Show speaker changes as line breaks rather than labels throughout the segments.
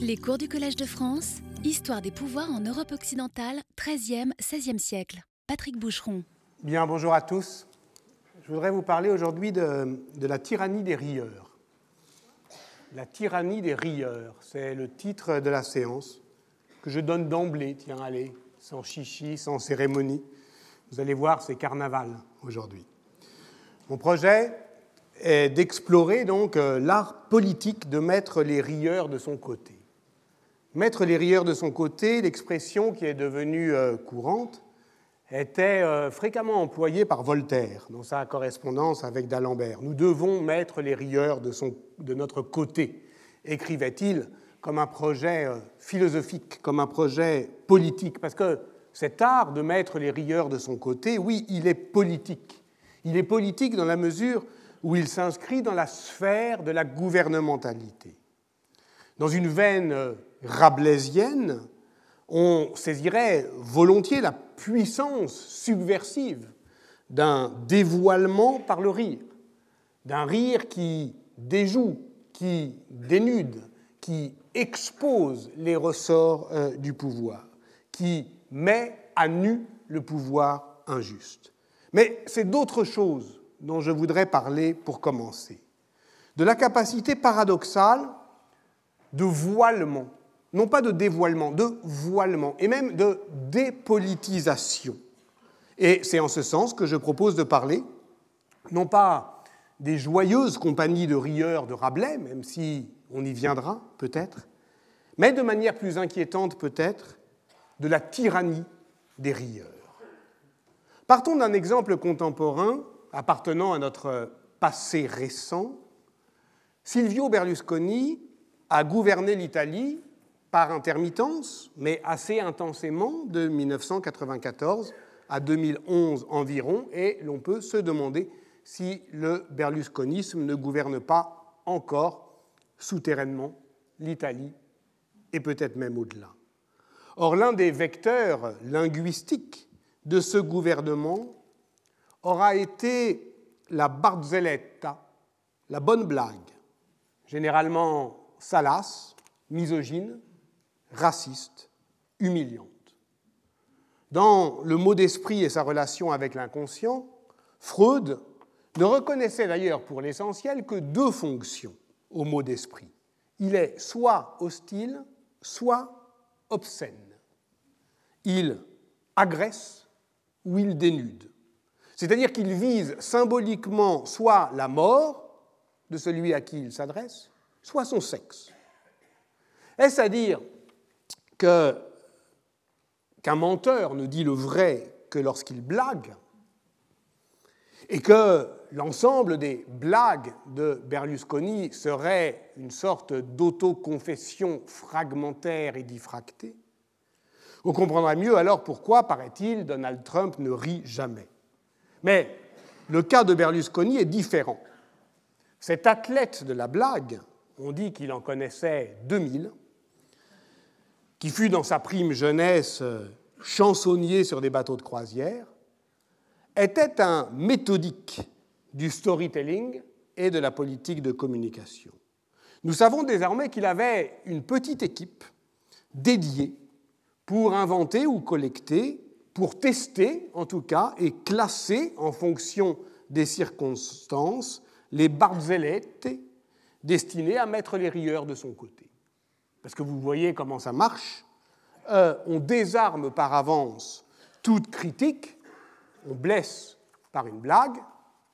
Les cours du Collège de France, Histoire des pouvoirs en Europe occidentale, 13e, 16e siècle. Patrick Boucheron.
Bien, bonjour à tous. Je voudrais vous parler aujourd'hui de, de la tyrannie des rieurs. La tyrannie des rieurs, c'est le titre de la séance que je donne d'emblée, tiens, allez, sans chichi, sans cérémonie. Vous allez voir, c'est carnaval aujourd'hui. Mon projet est d'explorer donc euh, l'art politique de mettre les rieurs de son côté. Mettre les rieurs de son côté, l'expression qui est devenue euh, courante, était euh, fréquemment employée par Voltaire dans sa correspondance avec d'Alembert. Nous devons mettre les rieurs de, son, de notre côté, écrivait-il, comme un projet philosophique, comme un projet politique, parce que cet art de mettre les rieurs de son côté, oui, il est politique. Il est politique dans la mesure où il s'inscrit dans la sphère de la gouvernementalité. Dans une veine rabelaisienne, on saisirait volontiers la puissance subversive d'un dévoilement par le rire, d'un rire qui déjoue, qui dénude, qui expose les ressorts euh, du pouvoir, qui met à nu le pouvoir injuste. Mais c'est d'autres choses dont je voudrais parler pour commencer. De la capacité paradoxale de voilement, non pas de dévoilement, de voilement, et même de dépolitisation. Et c'est en ce sens que je propose de parler, non pas des joyeuses compagnies de rieurs de Rabelais, même si on y viendra peut-être, mais de manière plus inquiétante peut-être, de la tyrannie des rieurs. Partons d'un exemple contemporain appartenant à notre passé récent. Silvio Berlusconi a gouverné l'Italie par intermittence, mais assez intensément, de 1994 à 2011 environ, et l'on peut se demander si le berlusconisme ne gouverne pas encore souterrainement l'Italie et peut-être même au-delà. Or, l'un des vecteurs linguistiques de ce gouvernement aura été la barzelletta, la bonne blague, généralement salace, misogyne, raciste, humiliante. Dans le mot d'esprit et sa relation avec l'inconscient, Freud ne reconnaissait d'ailleurs pour l'essentiel que deux fonctions au mot d'esprit. Il est soit hostile, soit obscène. Il agresse ou il dénude. C'est-à-dire qu'il vise symboliquement soit la mort de celui à qui il s'adresse, soit son sexe. Est-ce à dire qu'un menteur ne dit le vrai que lorsqu'il blague et que l'ensemble des blagues de Berlusconi serait une sorte d'autoconfession fragmentaire et diffractée? On comprendra mieux alors pourquoi, paraît-il, Donald Trump ne rit jamais. Mais le cas de Berlusconi est différent. Cet athlète de la blague, on dit qu'il en connaissait 2000, qui fut dans sa prime jeunesse chansonnier sur des bateaux de croisière, était un méthodique du storytelling et de la politique de communication. Nous savons désormais qu'il avait une petite équipe dédiée pour inventer ou collecter pour tester en tout cas et classer en fonction des circonstances les barzellettes destinées à mettre les rieurs de son côté. Parce que vous voyez comment ça marche. Euh, on désarme par avance toute critique, on blesse par une blague,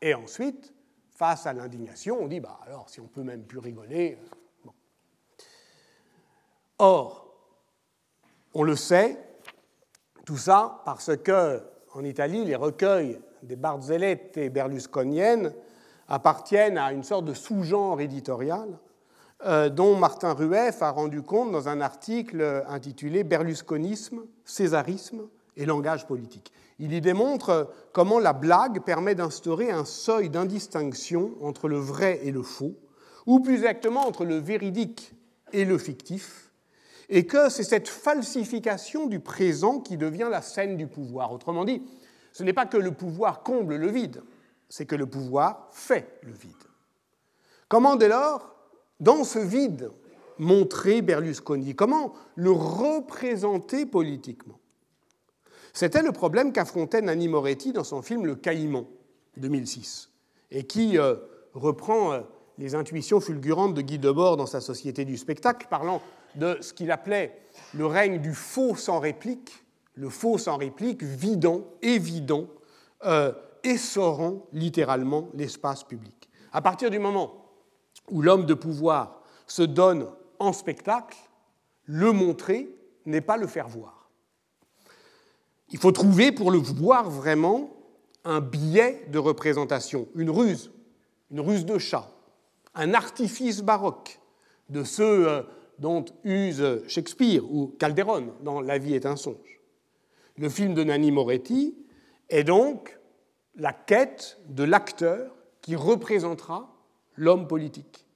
et ensuite, face à l'indignation, on dit bah alors si on peut même plus rigoler. Euh, Or, on le sait, tout ça parce que, en Italie, les recueils des Barzellette et berlusconiennes appartiennent à une sorte de sous-genre éditorial euh, dont Martin Rueff a rendu compte dans un article intitulé Berlusconisme, Césarisme et langage politique. Il y démontre comment la blague permet d'instaurer un seuil d'indistinction entre le vrai et le faux, ou plus exactement entre le véridique et le fictif, et que c'est cette falsification du présent qui devient la scène du pouvoir. Autrement dit, ce n'est pas que le pouvoir comble le vide, c'est que le pouvoir fait le vide. Comment dès lors, dans ce vide montrer Berlusconi Comment le représenter politiquement? C'était le problème qu'affrontait Nanni Moretti dans son film Le Caïman, 2006, et qui euh, reprend euh, les intuitions fulgurantes de Guy Debord dans sa Société du spectacle, parlant de ce qu'il appelait le règne du faux sans réplique, le faux sans réplique, vidant, évident, euh, essorant littéralement l'espace public. À partir du moment où l'homme de pouvoir se donne en spectacle, le montrer n'est pas le faire voir. Il faut trouver pour le voir vraiment un biais de représentation, une ruse, une ruse de chat, un artifice baroque de euh, dont use Shakespeare ou Calderon dans La vie est un songe. Le film de Nanni Moretti est donc la quête de l'acteur qui représentera l'homme politique.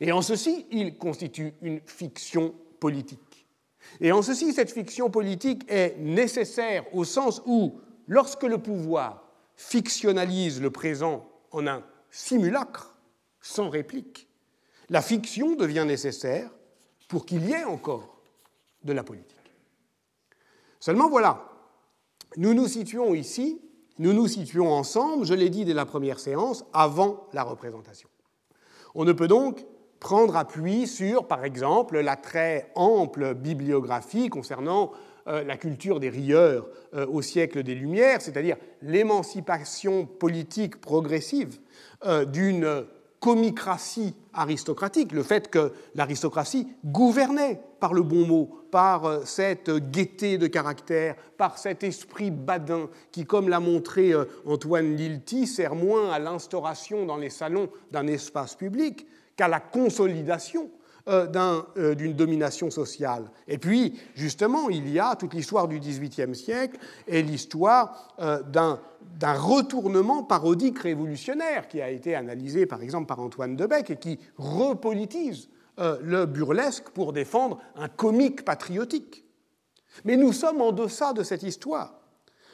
Et en ceci, il constitue une fiction politique. Et en ceci, cette fiction politique est nécessaire au sens où, lorsque le pouvoir fictionnalise le présent en un simulacre, sans réplique, la fiction devient nécessaire pour qu'il y ait encore de la politique. Seulement voilà, nous nous situons ici, nous nous situons ensemble, je l'ai dit dès la première séance, avant la représentation. On ne peut donc prendre appui sur, par exemple, la très ample bibliographie concernant euh, la culture des rieurs euh, au siècle des Lumières, c'est-à-dire l'émancipation politique progressive euh, d'une comicratie aristocratique, le fait que l'aristocratie gouvernait par le bon mot, par cette gaieté de caractère, par cet esprit badin qui, comme l'a montré Antoine Lilti, sert moins à l'instauration dans les salons d'un espace public qu'à la consolidation euh, euh, d'une domination sociale. Et puis, justement, il y a toute l'histoire du XVIIIe siècle et l'histoire euh, d'un retournement parodique révolutionnaire qui a été analysé, par exemple, par Antoine Debec et qui repolitise le burlesque pour défendre un comique patriotique. Mais nous sommes en deçà de cette histoire,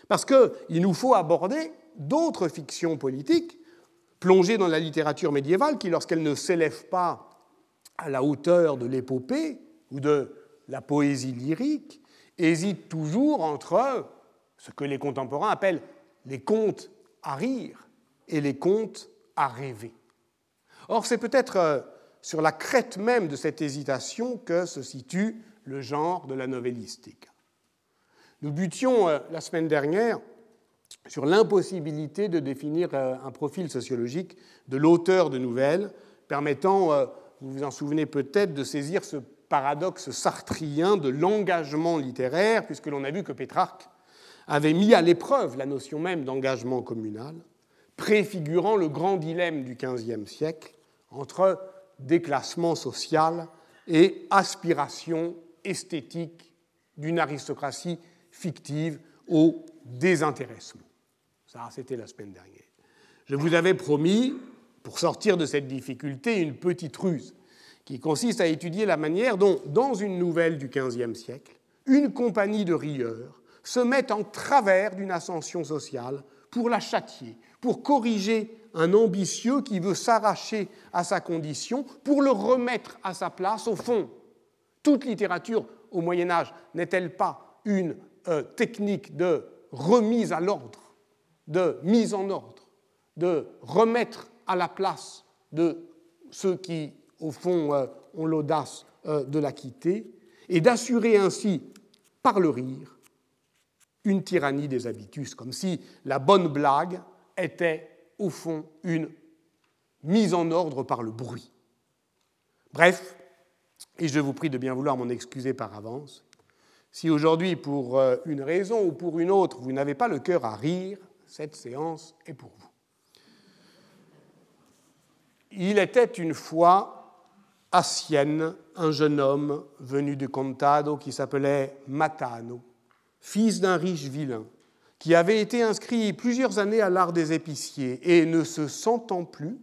parce qu'il nous faut aborder d'autres fictions politiques plongée dans la littérature médiévale qui, lorsqu'elle ne s'élève pas à la hauteur de l'épopée ou de la poésie lyrique, hésite toujours entre ce que les contemporains appellent les contes à rire et les contes à rêver. Or, c'est peut-être euh, sur la crête même de cette hésitation que se situe le genre de la novellistique. Nous butions euh, la semaine dernière sur l'impossibilité de définir euh, un profil sociologique de l'auteur de nouvelles, permettant, vous vous en souvenez peut-être, de saisir ce paradoxe sartrien de l'engagement littéraire, puisque l'on a vu que Pétrarque avait mis à l'épreuve la notion même d'engagement communal, préfigurant le grand dilemme du XVe siècle entre déclassement social et aspiration esthétique d'une aristocratie fictive au désintéressement. Ça, c'était la semaine dernière. Je vous avais promis, pour sortir de cette difficulté, une petite ruse qui consiste à étudier la manière dont, dans une nouvelle du XVe siècle, une compagnie de rieurs se met en travers d'une ascension sociale pour la châtier, pour corriger un ambitieux qui veut s'arracher à sa condition, pour le remettre à sa place. Au fond, toute littérature au Moyen Âge n'est-elle pas une euh, technique de remise à l'ordre, de mise en ordre, de remettre à la place de ceux qui, au fond, euh, ont l'audace euh, de la quitter, et d'assurer ainsi, par le rire, une tyrannie des habitus, comme si la bonne blague était, au fond, une mise en ordre par le bruit. Bref, et je vous prie de bien vouloir m'en excuser par avance, si aujourd'hui, pour euh, une raison ou pour une autre, vous n'avez pas le cœur à rire, cette séance est pour vous. Il était une fois à Sienne un jeune homme venu de Contado qui s'appelait Matano, fils d'un riche vilain, qui avait été inscrit plusieurs années à l'art des épiciers et ne se sentant plus,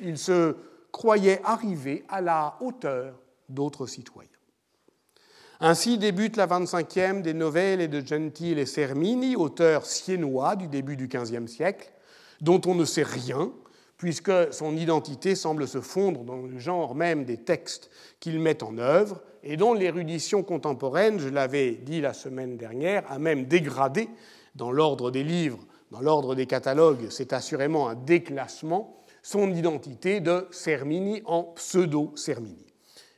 il se croyait arrivé à la hauteur d'autres citoyens. Ainsi débute la 25e des nouvelles de Gentile et Sermini, auteur siennois du début du XVe siècle, dont on ne sait rien, puisque son identité semble se fondre dans le genre même des textes qu'il met en œuvre, et dont l'érudition contemporaine, je l'avais dit la semaine dernière, a même dégradé dans l'ordre des livres, dans l'ordre des catalogues, c'est assurément un déclassement, son identité de Sermini en pseudo-Sermini,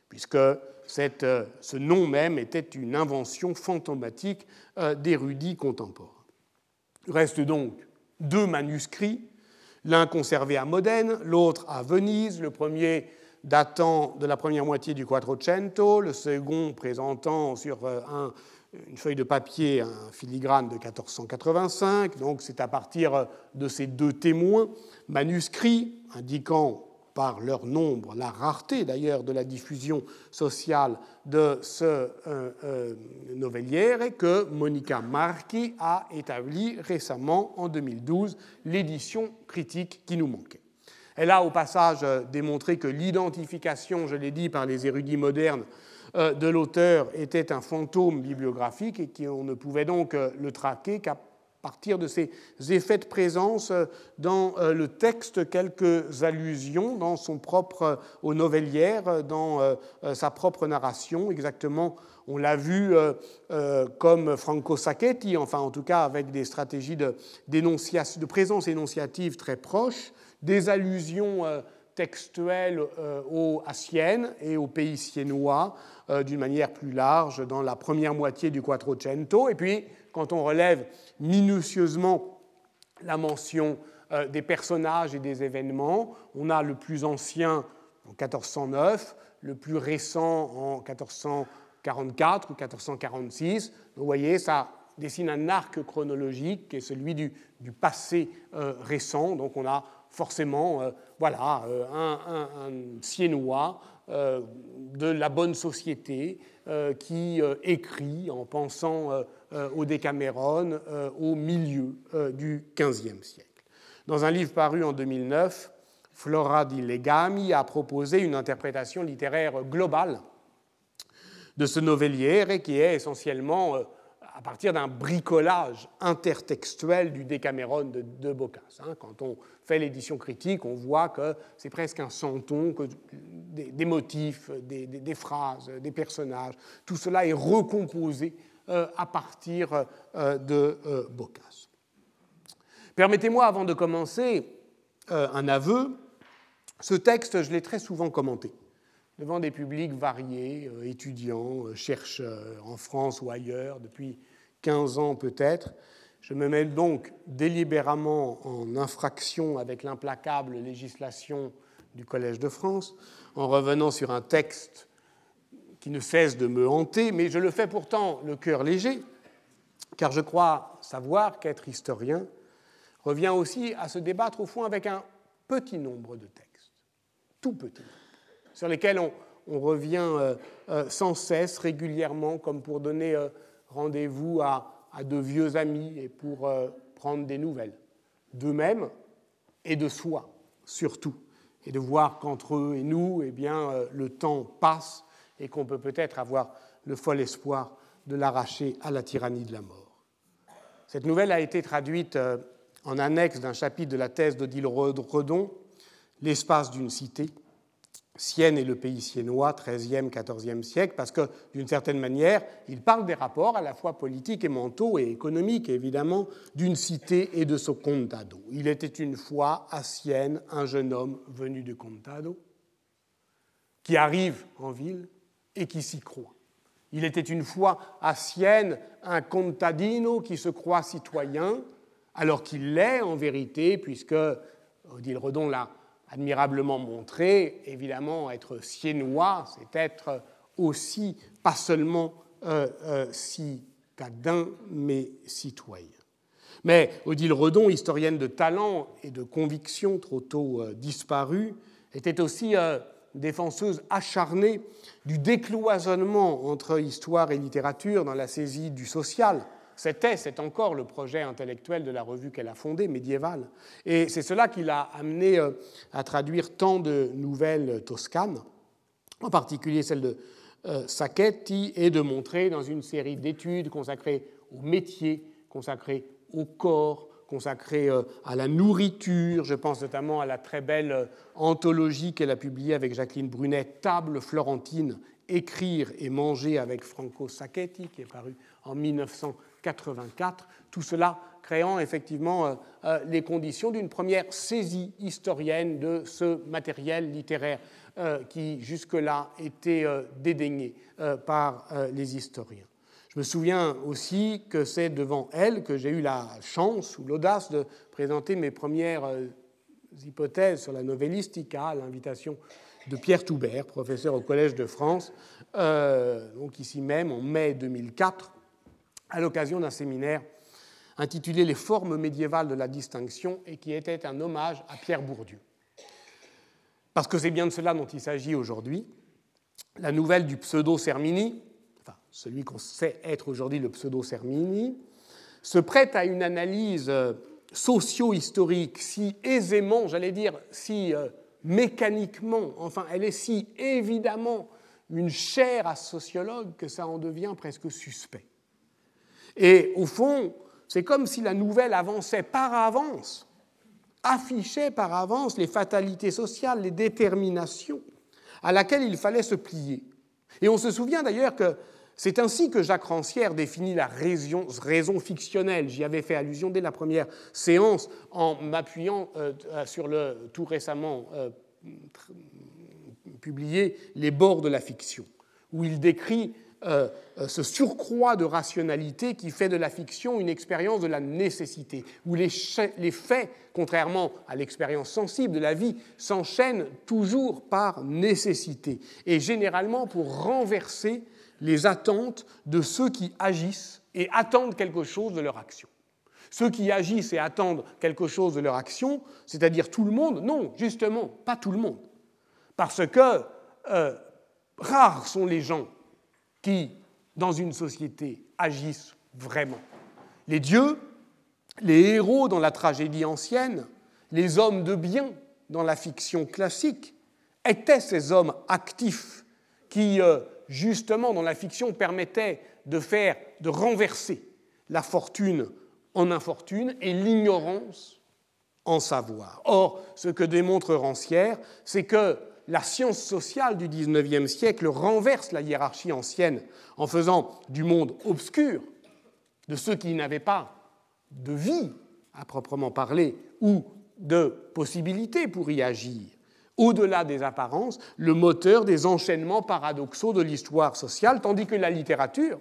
puisque cette, euh, ce nom même était une invention fantomatique euh, d'érudits contemporains. Reste donc deux manuscrits, l'un conservé à Modène, l'autre à Venise, le premier datant de la première moitié du Quattrocento, le second présentant sur euh, une feuille de papier un filigrane de 1485. Donc c'est à partir de ces deux témoins manuscrits indiquant par leur nombre, la rareté d'ailleurs de la diffusion sociale de ce euh, euh, que Monica Marchi a établi récemment, en 2012, l'édition critique qui nous manquait. Elle a au passage euh, démontré que l'identification, je l'ai dit, par les érudits modernes euh, de l'auteur était un fantôme bibliographique et qu'on ne pouvait donc euh, le traquer qu'à partir de ses effets de présence dans le texte, quelques allusions dans son propre, aux novellières, dans sa propre narration, exactement, on l'a vu comme Franco Sacchetti, enfin en tout cas avec des stratégies de, présence énonciative très proches, des allusions euh, textuelles euh, à Sienne et au pays siennois euh, d'une manière plus large dans la première moitié du Quattrocento. Et puis, quand on relève minutieusement la mention des personnages et des événements, on a le plus ancien en 1409, le plus récent en 1444 ou 1446. vous voyez, ça dessine un arc chronologique qui est celui du, passé récent. Donc on a forcément euh, voilà, euh, un, un, Siennois euh, de la bonne société qui écrit en pensant au Décameron au milieu du XVe siècle. Dans un livre paru en 2009, Flora di Legami a proposé une interprétation littéraire globale de ce novelliere qui est essentiellement à partir d'un bricolage intertextuel du Décameron de, de Boccace. Hein. Quand on fait l'édition critique, on voit que c'est presque un santon, que des, motifs, des, phrases, des personnages, tout cela est recomposé euh, à partir euh, de euh, Boccace. Permettez-moi, avant de commencer, un aveu. Ce texte, je l'ai très souvent commenté devant des publics variés, euh, étudiants, euh, chercheurs, en France ou ailleurs, depuis 15 ans peut-être. Je me mets donc délibérément en infraction avec l'implacable législation du Collège de France, en revenant sur un texte qui ne cesse de me hanter, mais je le fais pourtant le cœur léger, car je crois savoir qu'être historien revient aussi à se débattre au fond avec un petit nombre de textes, tout petit sur lesquels on, revient euh, euh, sans cesse, régulièrement, comme pour donner euh, rendez-vous à, de vieux amis et pour prendre des nouvelles d'eux-mêmes et de soi, surtout, et de voir qu'entre eux et nous, eh bien, le temps passe et qu'on peut peut-être avoir le fol espoir de l'arracher à la tyrannie de la mort. Cette nouvelle a été traduite en annexe d'un chapitre de la thèse d'Odile Redon, L'espace d'une cité, Sienne et le pays siennois, 13e, 14e siècle, parce que d'une certaine manière, il parle des rapports à la fois politiques et mentaux et économiques, évidemment, d'une cité et de ce contado. Il était une fois à Sienne un jeune homme venu de contado qui arrive en ville et qui s'y croit. Il était une fois à Sienne un contadino qui se croit citoyen, alors qu'il l'est en vérité, puisque Odile Redon l'a admirablement montré, évidemment, être siennois, c'est être aussi, pas seulement euh, euh, citadin, mais citoyen. Mais Odile Redon, historienne de talent et de conviction trop tôt euh, disparue, était aussi défenseuse acharnée du décloisonnement entre histoire et littérature dans la saisie du social, c'était, c'est encore le projet intellectuel de la revue qu'elle a fondée, médiévale. Et c'est cela qui l'a amené euh, à traduire tant de nouvelles toscanes, en particulier celle de euh, Sacchetti, et de montrer dans une série d'études consacrées au métier, consacrées au corps, consacré euh, à la nourriture. Je pense notamment à la très belle euh, anthologie qu'elle a publiée avec Jacqueline Brunet, Table florentine, écrire et manger avec Franco Sacchetti, qui est paru en 1984. Tout cela créant effectivement les conditions d'une première saisie historienne de ce matériel littéraire qui jusque-là était dédaigné par les historiens. Je me souviens aussi que c'est devant elle que j'ai eu la chance ou l'audace de présenter mes premières euh, hypothèses sur la novellistica à l'invitation de Pierre Toubert, professeur au Collège de France, euh, donc ici même en mai 2004, à l'occasion d'un séminaire intitulé Les formes médiévales de la distinction et qui était un hommage à Pierre Bourdieu. Parce que c'est bien de cela dont il s'agit aujourd'hui. La nouvelle du pseudo-Sermini, celui qu'on sait être aujourd'hui le pseudo-Sermini, se prête à une analyse euh, socio-historique si aisément, j'allais dire, si euh, mécaniquement, enfin, elle est si évidemment une chair à sociologue que ça en devient presque suspect. Et au fond, c'est comme si la nouvelle avançait par avance, affichait par avance les fatalités sociales, les déterminations à laquelle il fallait se plier. Et on se souvient d'ailleurs que c'est ainsi que Jacques Rancière définit la raison, fictionnelle. J'y avais fait allusion dès la première séance en m'appuyant euh, sur le tout récemment euh, publié Les bords de la fiction, où il décrit euh, ce surcroît de rationalité qui fait de la fiction une expérience de la nécessité, où les faits, contrairement à l'expérience sensible de la vie, s'enchaînent toujours par nécessité, et généralement pour renverser les attentes de ceux qui agissent et attendent quelque chose de leur action. Ceux qui agissent et attendent quelque chose de leur action, c'est-à-dire tout le monde, non, justement, pas tout le monde. Parce que euh, rares sont les gens qui, dans une société, agissent vraiment. Les dieux, les héros dans la tragédie ancienne, les hommes de bien dans la fiction classique, étaient ces hommes actifs qui euh, justement, dans la fiction, permettait de faire, de renverser la fortune en infortune et l'ignorance en savoir. Or, ce que démontre Rancière, c'est que la science sociale du XIXe siècle renverse la hiérarchie ancienne en faisant du monde obscur, de ceux qui n'avaient pas de vie à proprement parler ou de possibilités pour y agir, au-delà des apparences, le moteur des enchaînements paradoxaux de l'histoire sociale, tandis que la littérature,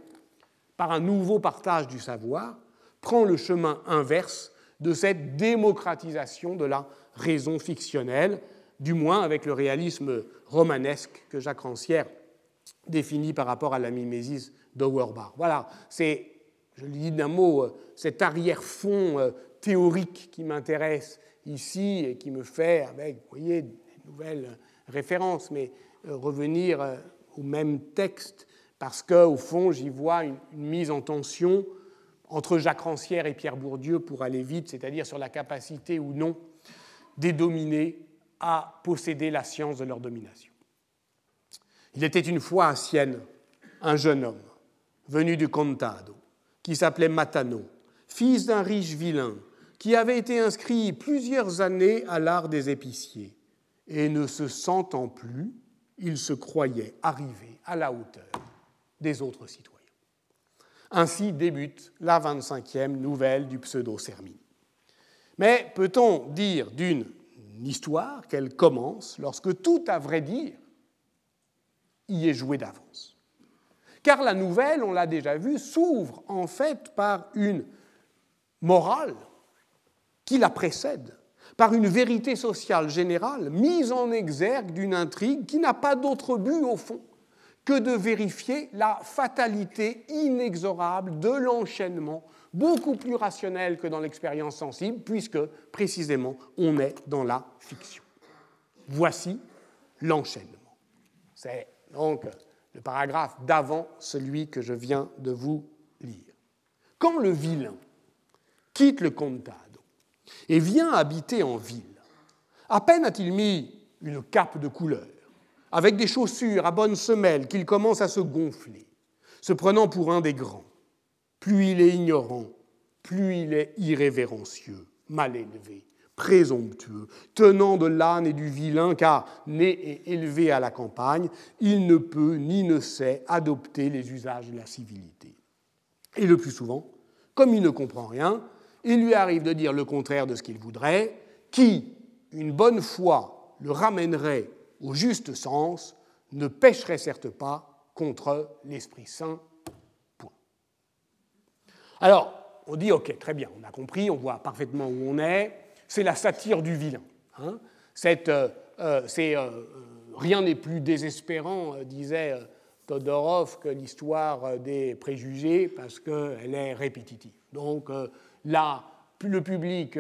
par un nouveau partage du savoir, prend le chemin inverse de cette démocratisation de la raison fictionnelle, du moins avec le réalisme romanesque que Jacques Rancière définit par rapport à la mimésis d'Auerbach. Voilà, c'est, je le dis d'un mot, euh, cet arrière-fond euh, théorique qui m'intéresse ici et qui me fait, avec, vous voyez, nouvelle référence, mais euh, revenir euh, au même texte, parce qu'au fond, j'y vois une, mise en tension entre Jacques Rancière et Pierre Bourdieu pour aller vite, c'est-à-dire sur la capacité ou non des dominés à posséder la science de leur domination. Il était une fois à Sienne un jeune homme venu du Contado, qui s'appelait Matano, fils d'un riche vilain, qui avait été inscrit plusieurs années à l'art des épiciers et ne se sentant plus, il se croyait arrivé à la hauteur des autres citoyens. Ainsi débute la 25e nouvelle du pseudo-Sermine. Mais peut-on dire d'une histoire qu'elle commence lorsque tout, à vrai dire, y est joué d'avance? Car la nouvelle, on l'a déjà vu, s'ouvre en fait par une morale qui la précède par une vérité sociale générale mise en exergue d'une intrigue qui n'a pas d'autre but au fond que de vérifier la fatalité inexorable de l'enchaînement, beaucoup plus rationnel que dans l'expérience sensible, puisque précisément on est dans la fiction. Voici l'enchaînement. C'est donc le paragraphe d'avant celui que je viens de vous lire. Quand le vilain quitte le comptable, et vient habiter en ville. À peine a-t-il mis une cape de couleur, avec des chaussures à bonnes semelles, qu'il commence à se gonfler, se prenant pour un des grands. Plus il est ignorant, plus il est irrévérencieux, mal élevé, présomptueux, tenant de l'âne et du vilain, car né et élevé à la campagne, il ne peut ni ne sait adopter les usages de la civilité. Et le plus souvent, comme il ne comprend rien, il lui arrive de dire le contraire de ce qu'il voudrait, qui, une bonne fois, le ramènerait au juste sens, ne pêcherait certes pas contre l'Esprit Saint. Point. Alors, on dit, ok, très bien, on a compris, on voit parfaitement où on est, c'est la satire du vilain. Hein. Euh, euh, euh, rien n'est plus désespérant, disait Todorov, que l'histoire des préjugés, parce qu'elle est répétitive. Donc le public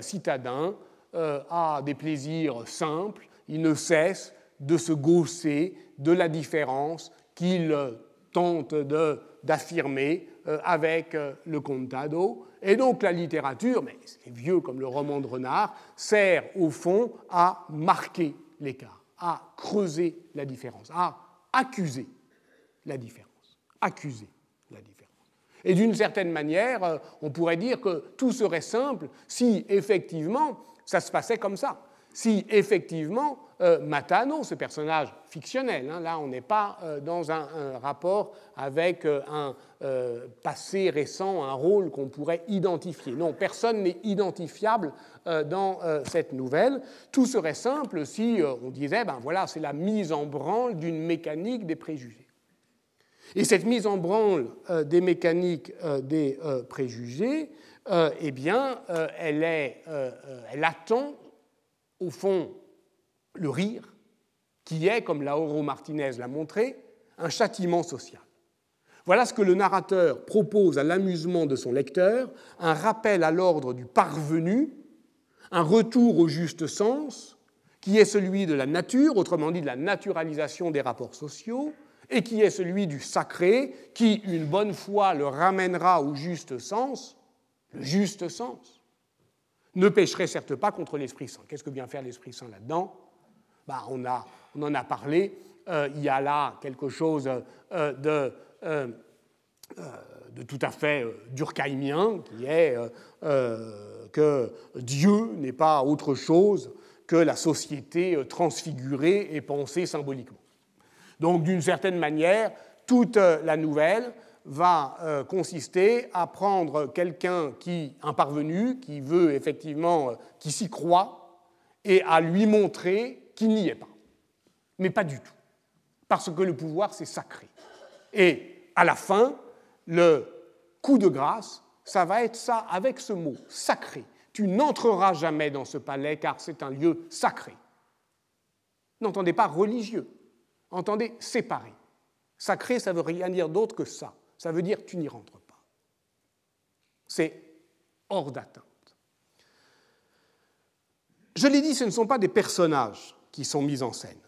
citadin a des plaisirs simples, il ne cesse de se gausser de la différence qu'il tente d'affirmer avec le contado. Et donc la littérature, mais c'est vieux comme le roman de Renard, sert au fond à marquer l'écart, à creuser la différence, à accuser la différence, accuser. Et d'une certaine manière, euh, on pourrait dire que tout serait simple si effectivement ça se passait comme ça, si effectivement euh, Matano, ce personnage fictionnel, hein, là on n'est pas euh, dans un, rapport avec un passé récent, un rôle qu'on pourrait identifier. Non, personne n'est identifiable dans cette nouvelle. Tout serait simple si on disait, ben voilà, c'est la mise en branle d'une mécanique des préjugés. Et cette mise en branle des mécaniques des préjugés, elle attend, au fond, le rire, qui est, comme Lauro Martinez l'a montré, un châtiment social. Voilà ce que le narrateur propose à l'amusement de son lecteur, un rappel à l'ordre du parvenu, un retour au juste sens, qui est celui de la nature, autrement dit de la naturalisation des rapports sociaux, et qui est celui du sacré, qui, une bonne fois, le ramènera au juste sens, le juste sens, ne pêcherait certes pas contre l'Esprit Saint. Qu'est-ce que vient faire l'Esprit Saint là-dedans? Bah, on, en a parlé. Euh, il y a là quelque chose euh, euh, de, tout à fait durkheimien, qui est que Dieu n'est pas autre chose que la société transfigurée et pensée symboliquement. Donc, d'une certaine manière, toute la nouvelle va consister à prendre quelqu'un qui, un parvenu, qui veut effectivement, qui s'y croit, et à lui montrer qu'il n'y est pas. Mais pas du tout. Parce que le pouvoir, c'est sacré. Et à la fin, le coup de grâce, ça va être ça avec ce mot, sacré. Tu n'entreras jamais dans ce palais car c'est un lieu sacré. N'entendez pas religieux, entendez séparé. Sacré, ça veut rien dire d'autre que ça. Ça veut dire tu n'y rentres pas. C'est hors d'atteinte. Je l'ai dit, ce ne sont pas des personnages qui sont mis en scène,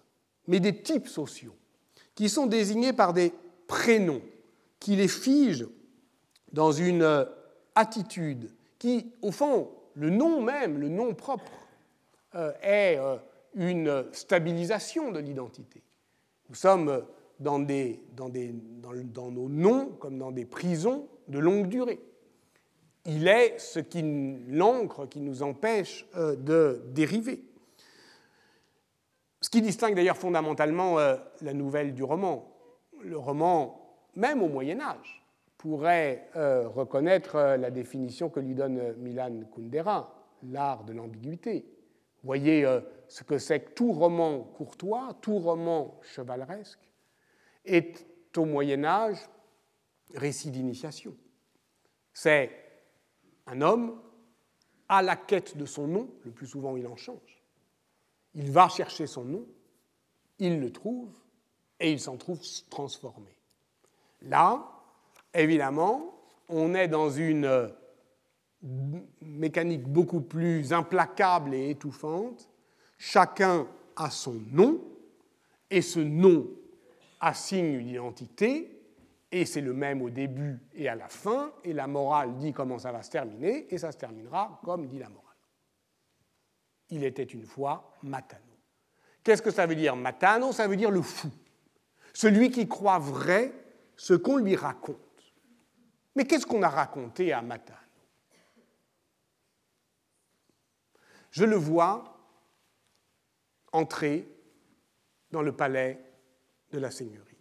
mais des types sociaux, qui sont désignés par des prénoms, qui les figent dans une euh, attitude qui, au fond, le nom même, le nom propre, euh, est euh, une stabilisation de l'identité. Nous sommes dans, nos noms comme dans des prisons de longue durée. Il est ce qui l'encre qui nous empêche de dériver. Ce qui distingue d'ailleurs fondamentalement euh, la nouvelle du roman. Le roman, même au Moyen Âge, pourrait euh, reconnaître euh, la définition que lui donne Milan Kundera, l'art de l'ambiguïté. Voyez ce que c'est que tout roman courtois, tout roman chevaleresque, est au Moyen Âge récit d'initiation. C'est un homme à la quête de son nom, le plus souvent il en change, il va chercher son nom, il le trouve et il s'en trouve transformé. Là, évidemment, on est dans une euh, mécanique beaucoup plus implacable et étouffante. Chacun a son nom et ce nom assigne une identité et c'est le même au début et à la fin et la morale dit comment ça va se terminer et ça se terminera comme dit la morale. Il était une fois Matano. Qu'est-ce que ça veut dire Matano? Ça veut dire le fou. Celui qui croit vrai ce qu'on lui raconte. Mais qu'est-ce qu'on a raconté à Matano? Je le vois entrer dans le palais de la Seigneurie,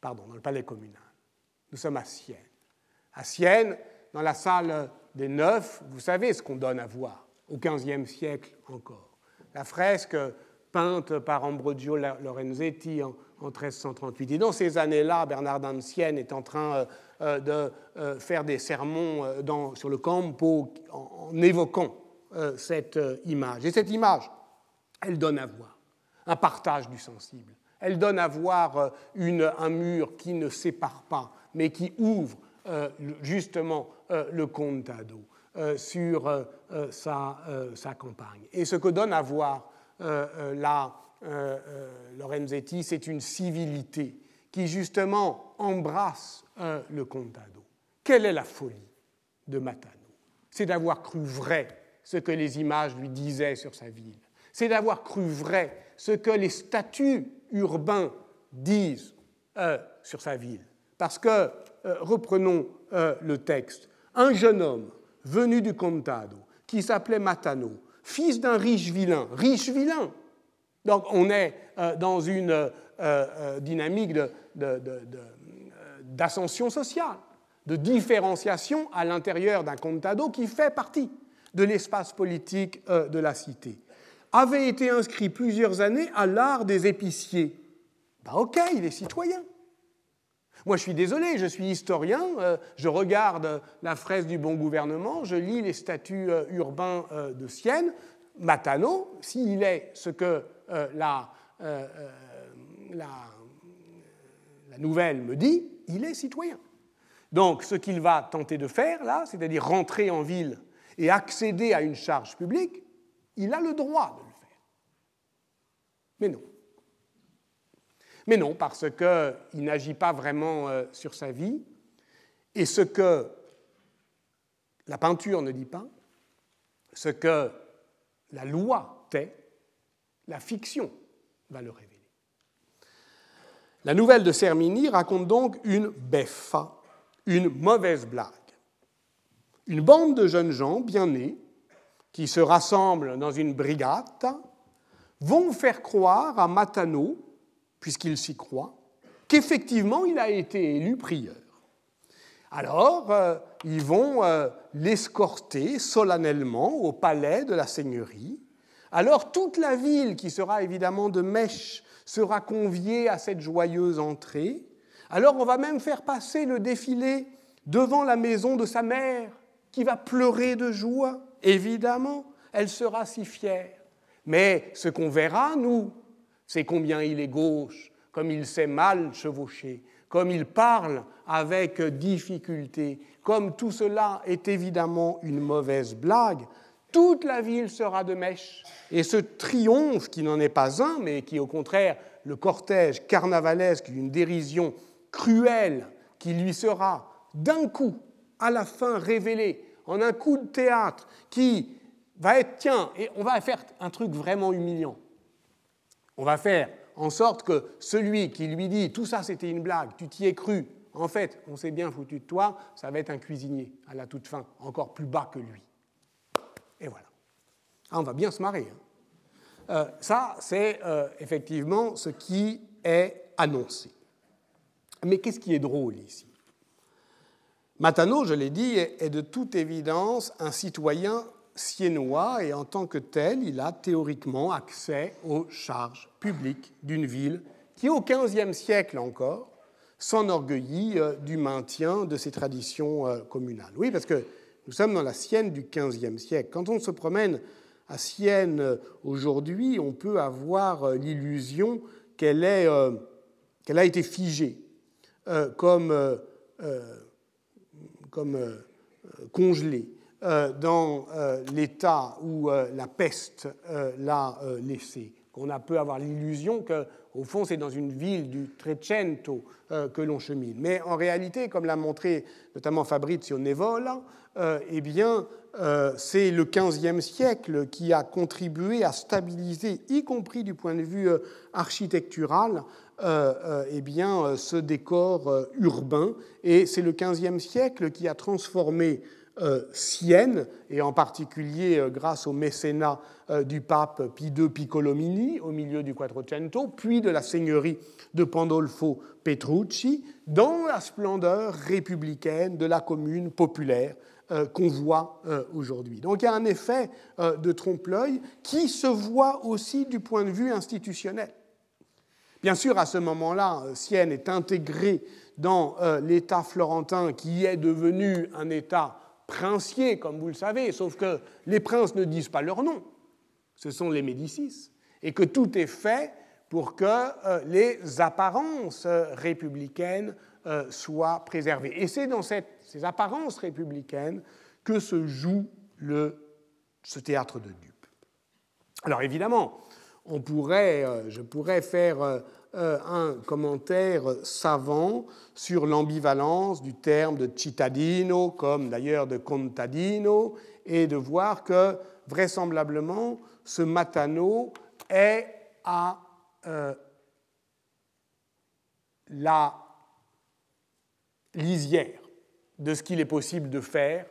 pardon, dans le palais communal. Nous sommes à Sienne. À Sienne, dans la salle des Neufs, vous savez ce qu'on donne à voir, au XVe siècle encore. La fresque peinte par Ambrogio Lorenzetti en, 1338. Et dans ces années-là, Bernardin de Sienne est en train euh, euh, de euh, faire des sermons sur le Campo en, évoquant cette image. Et cette image, elle donne à voir un partage du sensible. Elle donne à voir un mur qui ne sépare pas, mais qui ouvre justement le contado sur sa, campagne. Et ce que donne à voir la euh, euh, Lorenzetti, c'est une civilité qui justement embrasse euh, le contado. Quelle est la folie de Matano C'est d'avoir cru vrai ce que les images lui disaient sur sa ville. C'est d'avoir cru vrai ce que les statuts urbains disent sur sa ville. Parce que, reprenons le texte, un jeune homme venu du contado, qui s'appelait Matano, fils d'un riche vilain, riche vilain, donc on est euh, dans une euh, euh, dynamique d'ascension sociale, de différenciation à l'intérieur d'un contado qui fait partie de l'espace politique de la cité. Avait été inscrit plusieurs années à l'art des épiciers. Ben ok, il est citoyen. Moi, je suis désolé, je suis historien, je regarde la fraise du bon gouvernement, je lis les statuts urbains de Sienne. Matano, s'il est ce que euh, la, euh, euh, la, la nouvelle me dit, il est citoyen. Donc ce qu'il va tenter de faire là, c'est-à-dire rentrer en ville et accéder à une charge publique, il a le droit de le faire. Mais non. Mais non, parce qu'il n'agit pas vraiment sur sa vie. Et ce que la peinture ne dit pas, ce que la loi tait, la fiction va le révéler. La nouvelle de Sermini raconte donc une beffa, une mauvaise blague. Une bande de jeunes gens bien nés qui se rassemblent dans une brigade vont faire croire à Matano, puisqu'il s'y croit, qu'effectivement il a été élu prieur. Alors, euh, ils vont euh, l'escorter solennellement au palais de la seigneurie alors toute la ville, qui sera évidemment de mèche, sera conviée à cette joyeuse entrée. Alors on va même faire passer le défilé devant la maison de sa mère, qui va pleurer de joie, évidemment, elle sera si fière. Mais ce qu'on verra, nous, c'est combien il est gauche, comme il sait mal chevaucher, comme il parle avec difficulté, comme tout cela est évidemment une mauvaise blague, toute la ville sera de mèche. Et ce triomphe, qui n'en est pas un, mais qui est au contraire le cortège carnavalesque d'une dérision cruelle, qui lui sera d'un coup, à la fin, révélé en un coup de théâtre, qui va être, tiens, et on va faire un truc vraiment humiliant. On va faire en sorte que celui qui lui dit tout ça c'était une blague, tu t'y es cru, en fait, on s'est bien foutu de toi, ça va être un cuisinier à la toute fin, encore plus bas que lui. Et voilà. Ah, on va bien se marrer. Hein. Euh, ça, c'est euh, effectivement ce qui est annoncé. Mais qu'est-ce qui est drôle ici? Matano, je l'ai dit, est de toute évidence un citoyen siennois et en tant que tel, il a théoriquement accès aux charges publiques d'une ville qui, au XVe siècle encore, s'enorgueillit euh, du maintien de ses traditions communales. Oui, parce que nous sommes dans la Sienne du XVe siècle. Quand on se promène à Sienne euh, aujourd'hui, on peut avoir euh, l'illusion qu'elle euh, a été figée, comme, comme congelée dans l'état où la peste l'a laissée. On a peut avoir l'illusion qu'au fond, c'est dans une ville du Trecento que l'on chemine. Mais en réalité, comme l'a montré notamment Fabrizio Nevola, euh, eh bien, euh, c'est le XVe siècle qui a contribué à stabiliser, y compris du point de vue euh, architectural, eh bien, ce décor urbain. Et c'est le XVe siècle qui a transformé Sienne, et en particulier grâce au mécénat du pape Pie II Piccolomini au milieu du Quattrocento, puis de la seigneurie de Pandolfo Petrucci, dans la splendeur républicaine de la commune populaire qu'on voit aujourd'hui. Donc il y a un effet de trompe-l'œil qui se voit aussi du point de vue institutionnel. Bien sûr, à ce moment-là, Sienne est intégrée dans euh, l'État florentin qui est devenu un État princier, comme vous le savez, sauf que les princes ne disent pas leur nom, ce sont les Médicis, et que tout est fait pour que euh, les apparences républicaines euh, soient préservées. Et c'est dans ces apparences républicaines que se joue ce théâtre de dupes. Alors évidemment, on pourrait, je pourrais faire euh, un commentaire savant sur l'ambivalence du terme de cittadino, comme d'ailleurs de contadino, et de voir que vraisemblablement ce matano est à euh, la lisière de ce qu'il est possible de faire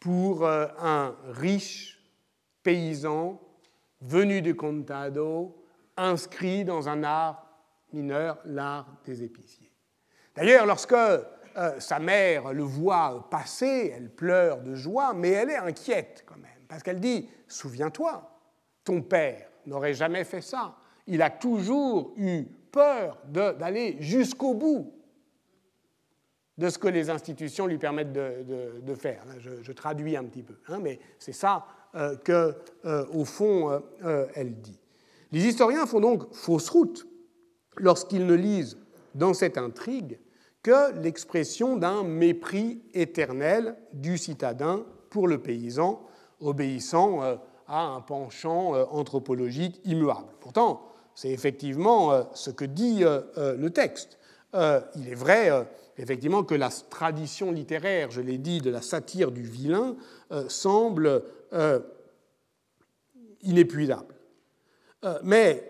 pour euh, un riche paysan venu du contado, inscrit dans un art mineur, l'art des épiciers. D'ailleurs, lorsque euh, sa mère le voit passer, elle pleure de joie, mais elle est inquiète quand même, parce qu'elle dit, souviens-toi, ton père n'aurait jamais fait ça. Il a toujours eu peur d'aller jusqu'au bout de ce que les institutions lui permettent de, faire. Je, traduis un petit peu, hein, mais c'est ça que, euh, au fond, elle dit. Les historiens font donc fausse route lorsqu'ils ne lisent dans cette intrigue que l'expression d'un mépris éternel du citadin pour le paysan, obéissant euh, à un penchant euh, anthropologique immuable. Pourtant, c'est effectivement euh, ce que dit le texte. Il est vrai, effectivement, que la tradition littéraire, je l'ai dit, de la satire du vilain semble inépuisable. Mais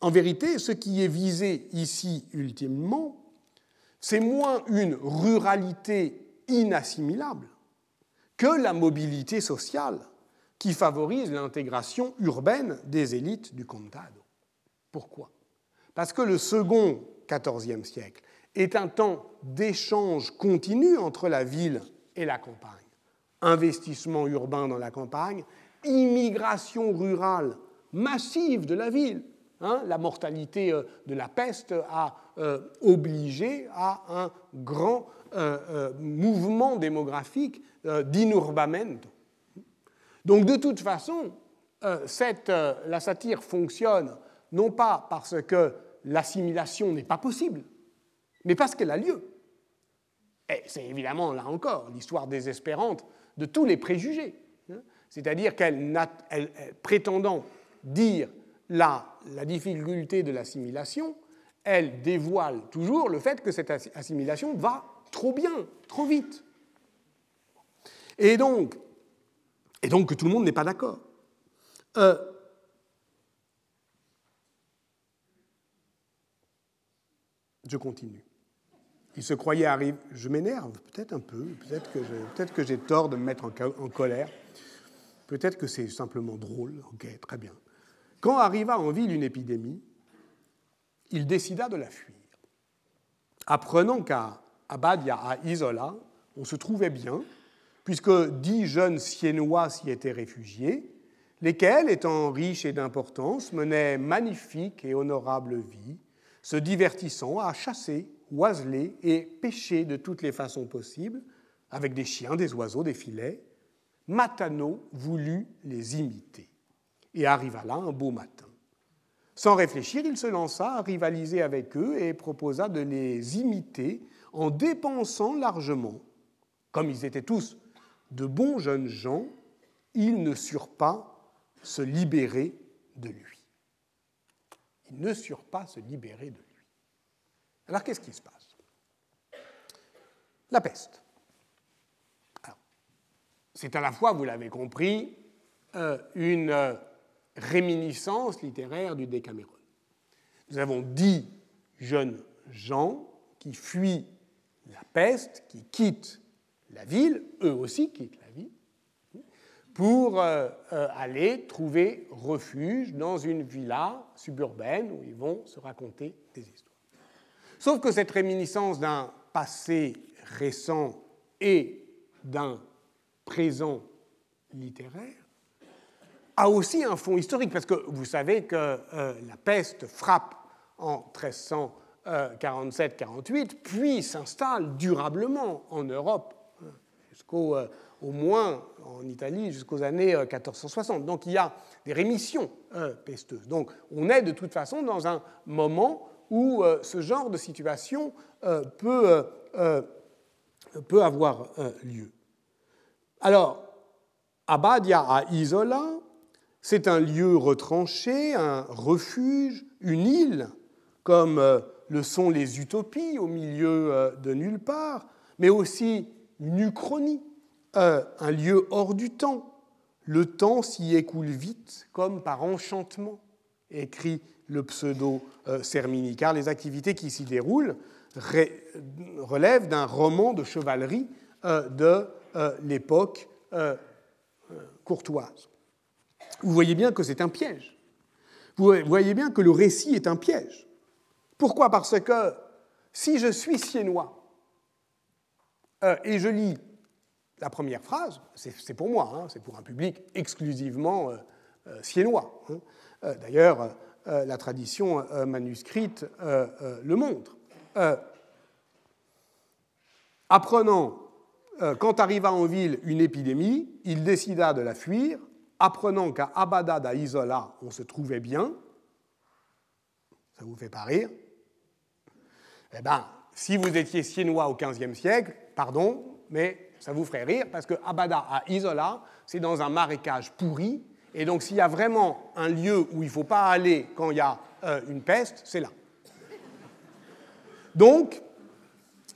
en vérité, ce qui est visé ici ultimement, c'est moins une ruralité inassimilable que la mobilité sociale qui favorise l'intégration urbaine des élites du contado. Pourquoi? Parce que le second XIVe siècle est un temps d'échange continu entre la ville et la campagne. Investissement urbain dans la campagne, immigration rurale massive de la ville, Hein, la mortalité euh, de la peste a euh, obligé à un grand euh, mouvement démographique d'inurbamento. Donc de toute façon, la satire fonctionne non pas parce que l'assimilation n'est pas possible, mais parce qu'elle a lieu. Et c'est évidemment, là encore, l'histoire désespérante de tous les préjugés. Hein. C'est-à-dire qu'elle, prétendant dire la, difficulté de l'assimilation, elle dévoile toujours le fait que cette assimilation va trop bien, trop vite. Et donc, et donc que tout le monde n'est pas d'accord. Euh, je continue. Il se croyait arriver. Je m'énerve, peut-être un peu, peut-être que j'ai tort de me mettre en colère, peut-être que c'est simplement drôle, ok, très bien. Quand arriva en ville une épidémie, il décida de la fuir. Apprenant qu'à Abadia, à Isola, on se trouvait bien, puisque dix jeunes Siennois s'y étaient réfugiés, lesquels, étant riches et d'importance, menaient magnifique et honorable vie, se divertissant à chasser, oiseler et pêcher de toutes les façons possibles, avec des chiens, des oiseaux, des filets, Matano voulut les imiter et arriva là un beau matin. Sans réfléchir, il se lança à rivaliser avec eux et proposa de les imiter en dépensant largement. Comme ils étaient tous de bons jeunes gens, ils ne surent pas se libérer de lui. Ils ne surent pas se libérer de lui. Alors qu'est-ce qui se passe? La peste. C'est à la fois, vous l'avez compris, euh, une euh, réminiscence littéraire du Décaméron. Nous avons dix jeunes gens qui fuient la peste, qui quittent la ville, eux aussi quittent la ville, pour aller trouver refuge dans une villa suburbaine où ils vont se raconter des histoires. Sauf que cette réminiscence d'un passé récent et d'un présent littéraire a aussi un fond historique, parce que vous savez que euh, la peste frappe en 1347-48, puis s'installe durablement en Europe, hein, jusqu'au euh, au moins en Italie jusqu'aux années 1460. Euh, Donc il y a des rémissions pesteuses. Donc on est de toute façon dans un moment où ce genre de situation peut, peut avoir lieu. Alors, Abadia à Isola, c'est un lieu retranché, un refuge, une île, comme euh, le sont les utopies au milieu euh, de nulle part, mais aussi une uchronie, euh, un lieu hors du temps. Le temps s'y écoule vite, comme par enchantement, écrit le pseudo-Sermini, car les activités qui s'y déroulent relèvent d'un roman de chevalerie de l'époque courtoise. Vous voyez bien que c'est un piège. Vous voyez bien que le récit est un piège. Pourquoi? Parce que si je suis siennois euh, et je lis la première phrase, c'est pour moi, hein, c'est pour un public exclusivement euh, euh, siennois. Hein. D'ailleurs, la tradition manuscrite le montre. apprenant, quand arriva en ville une épidémie, il décida de la fuir apprenant qu'à Abada da Isola, on se trouvait bien, ça vous fait pas rire? Eh bien, si vous étiez siennois au XVe siècle, pardon, mais ça vous ferait rire parce que Abada à Isola, c'est dans un marécage pourri, et donc s'il y a vraiment un lieu où il ne faut pas aller quand il y a euh, une peste, c'est là. Donc,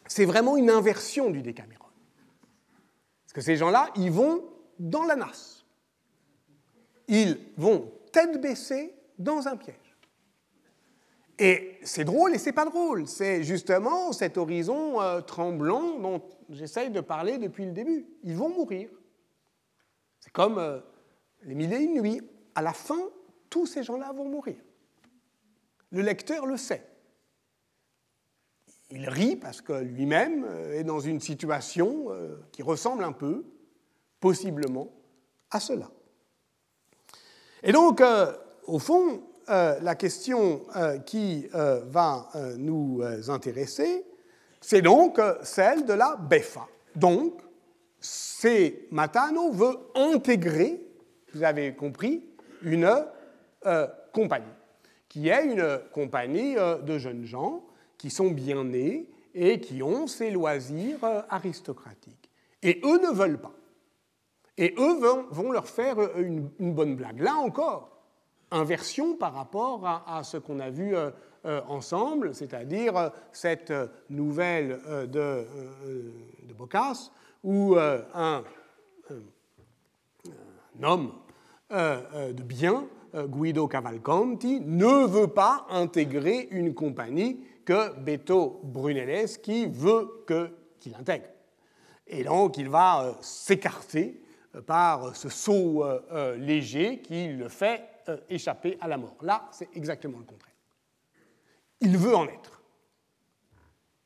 c'est vraiment une inversion du Décaméron. Parce que ces gens-là, ils vont dans la nasse ils vont tête baissée dans un piège. Et c'est drôle et c'est pas drôle. C'est justement cet horizon euh, tremblant dont j'essaye de parler depuis le début. Ils vont mourir. C'est comme euh, les mille et une nuits. À la fin, tous ces gens-là vont mourir. Le lecteur le sait. Il rit parce que lui-même euh, est dans une situation qui ressemble un peu, possiblement, à cela. Et donc, euh, au fond, euh, la question euh, qui va nous intéresser, c'est donc celle de la BEFA. Donc, c'est Matano veut intégrer, vous avez compris, une compagnie, qui est une compagnie de jeunes gens qui sont bien nés et qui ont ces loisirs aristocratiques. Et eux ne veulent pas. Et eux vont, leur faire euh, une, bonne blague. Là encore, inversion par rapport à, ce qu'on a vu euh, euh, ensemble, c'est-à-dire cette nouvelle de, de où un, homme de bien, Guido Cavalcanti, ne veut pas intégrer une compagnie que Beto Brunelleschi veut qu'il intègre. Et donc il va s'écarter par ce saut euh, euh, léger qui le fait euh, échapper à la mort. Là, c'est exactement le contraire. Il veut en être.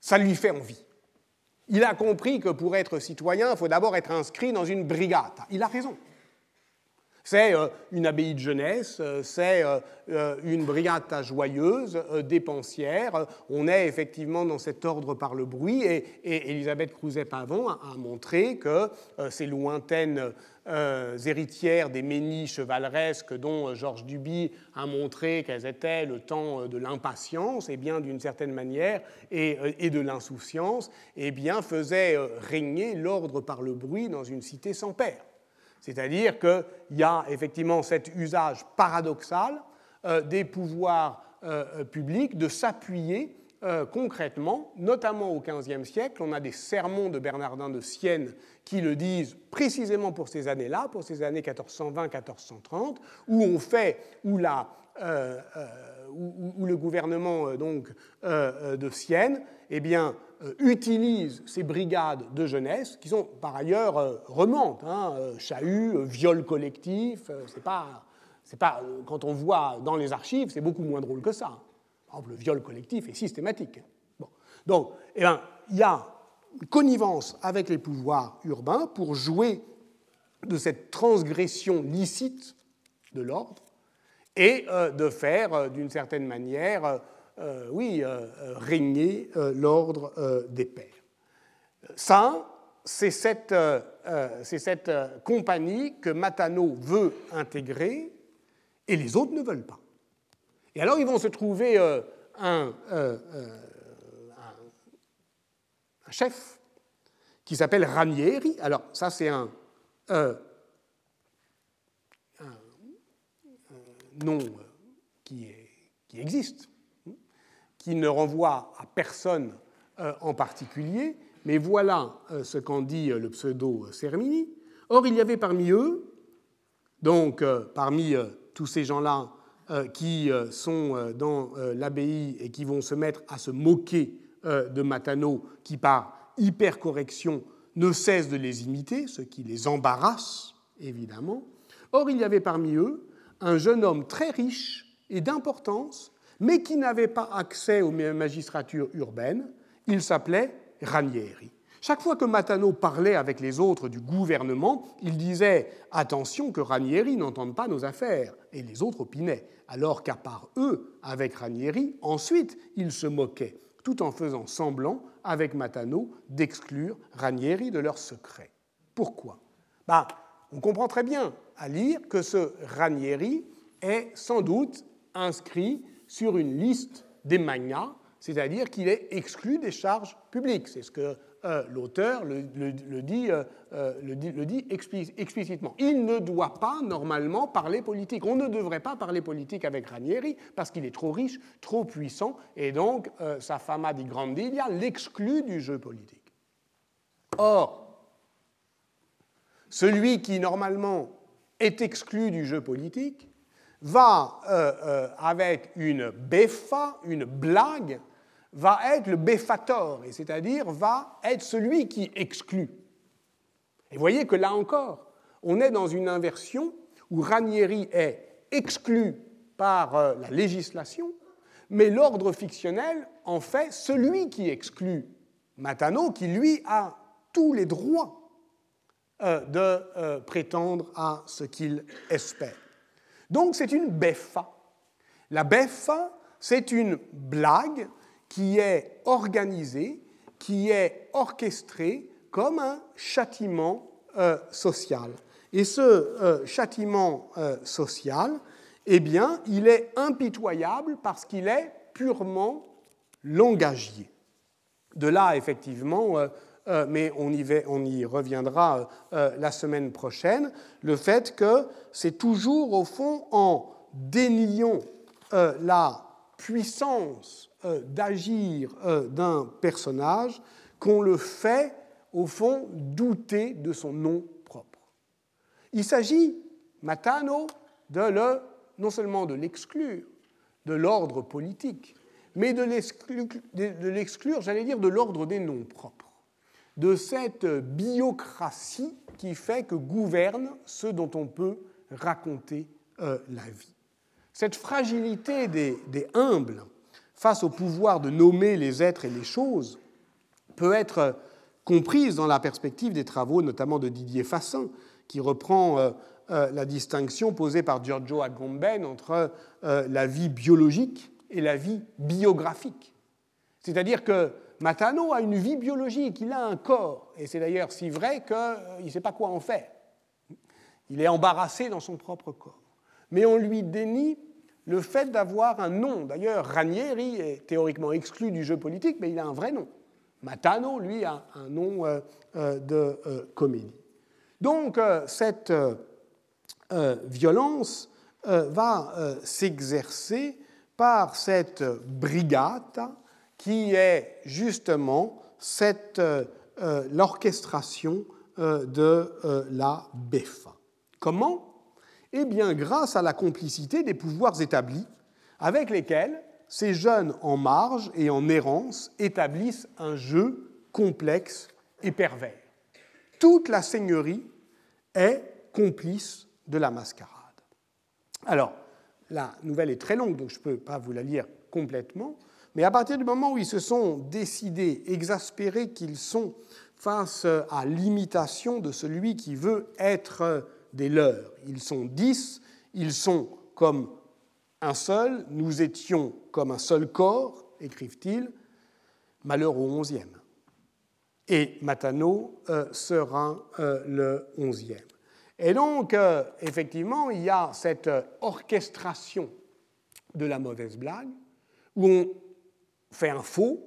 Ça lui fait envie. Il a compris que pour être citoyen, il faut d'abord être inscrit dans une brigade. Il a raison. C'est euh, une abbaye de jeunesse, euh, c'est euh, une brigade joyeuse, dépensière. On est effectivement dans cet ordre par le bruit et, Elisabeth Crouzet-Pavon a, montré que ces lointaines héritières des ménis chevaleresques dont Georges Duby a montré qu'elles étaient le temps de l'impatience, et bien d'une certaine manière, et, de l'insouciance, et bien faisaient régner l'ordre par le bruit dans une cité sans père. C'est-à-dire qu'il y a effectivement cet usage paradoxal euh, des pouvoirs euh, euh, publics de s'appuyer concrètement, notamment au XVe siècle. On a des sermons de Bernardin de Sienne qui le disent précisément pour ces années-là, pour ces années 1420-1430, où on fait, où, la, le gouvernement donc, de Sienne eh bien, utilise ces brigades de jeunesse, qui sont par ailleurs remontes, hein, chahut, viol collectif, c'est pas, c'est pas, quand on voit dans les archives, c'est beaucoup moins drôle que ça. Par exemple, le viol collectif est systématique. Bon. Donc, eh ben, il y a une connivence avec les pouvoirs urbains pour jouer de cette transgression licite de l'ordre et euh, de faire, euh, d'une certaine manière, euh, oui, régner l'ordre des pères. Ça, c'est cette, compagnie que Matano veut intégrer et les autres ne veulent pas. Et alors ils vont se trouver un, chef qui s'appelle Ranieri. Alors ça c'est un, nom euh, qui, existe, qui ne renvoie à personne euh, en particulier, mais voilà euh, ce qu'en dit le pseudo Sermini. Or, il y avait parmi eux, donc parmi tous ces gens-là qui sont dans l'abbaye et qui vont se mettre à se moquer de Matano, qui par hypercorrection ne cesse de les imiter, ce qui les embarrasse, évidemment. Or, il y avait parmi eux un jeune homme très riche et d'importance, mais qui n'avait pas accès aux magistratures urbaines. Il s'appelait Ranieri. Chaque fois que Matano parlait avec les autres du gouvernement, il disait Attention que Ranieri n'entende pas nos affaires. Et les autres opinaient, alors qu'à part eux, avec Ranieri, ensuite il se moquait, tout en faisant semblant, avec Matano, d'exclure Ranieri de leur secret. Pourquoi? Bah, On comprend très bien à lire que ce Ranieri est sans doute inscrit sur une liste des magnas, c'est-à-dire qu'il est exclu des charges publiques. C'est ce que euh, l'auteur le, dit, euh, euh, explicitement. Il ne doit pas normalement parler politique. On ne devrait pas parler politique avec Ranieri parce qu'il est trop riche, trop puissant, et donc sa fama di grandilia l'exclut du jeu politique. Or, celui qui normalement est exclu du jeu politique, va, euh, euh, avec une beffa, une blague, va être le beffator, et c'est-à-dire va être celui qui exclut. Et voyez que là encore, on est dans une inversion où Ranieri est exclu par euh, la législation, mais l'ordre fictionnel en fait celui qui exclut Matano, qui lui a tous les droits de prétendre à ce qu'il espère. Donc c'est une beffa. La beffa, c'est une blague qui est organisée, qui est orchestrée comme un châtiment euh, social. Et ce châtiment social, eh bien, il est impitoyable parce qu'il est purement langagier. De là, effectivement, euh, mais on y, reviendra euh, euh, la semaine prochaine, le fait que c'est toujours au fond en déniant la puissance d'agir d'un personnage qu'on le fait au fond douter de son nom propre. Il s'agit, Matano, de non seulement de l'exclure de l'ordre politique, mais de l'exclure, j'allais dire, de l'ordre des noms propres de cette biocratie qui fait que gouverne ce dont on peut raconter euh, la vie. Cette fragilité des, humbles face au pouvoir de nommer les êtres et les choses peut être comprise dans la perspective des travaux notamment de Didier Fassin, qui reprend euh, euh, la distinction posée par Giorgio Agamben entre la vie biologique et la vie biographique. C'est-à-dire que Matano a une vie biologique, il a un corps, et c'est d'ailleurs si vrai qu'il euh, ne sait pas quoi en faire. Il est embarrassé dans son propre corps. Mais on lui dénie le fait d'avoir un nom. D'ailleurs, Ranieri est théoriquement exclu du jeu politique, mais il a un vrai nom. Matano, lui, a un nom euh, euh, de comédie. Donc, cette violence va s'exercer par cette brigade qui est justement euh, euh, l'orchestration euh, de la BEFA. Comment? Eh bien, grâce à la complicité des pouvoirs établis avec lesquels ces jeunes en marge et en errance établissent un jeu complexe et pervers. Toute la seigneurie est complice de la mascarade. Alors, la nouvelle est très longue, donc je ne peux pas vous la lire complètement, mais à partir du moment où ils se sont décidés, exaspérés qu'ils sont face à l'imitation de celui qui veut être des leurs, ils sont dix, ils sont comme un seul, nous étions comme un seul corps, écrivent-ils, malheur au onzième. Et Matano euh, sera euh, le onzième. Et donc, euh, effectivement, il y a cette orchestration de la mauvaise blague, où on fait un faux,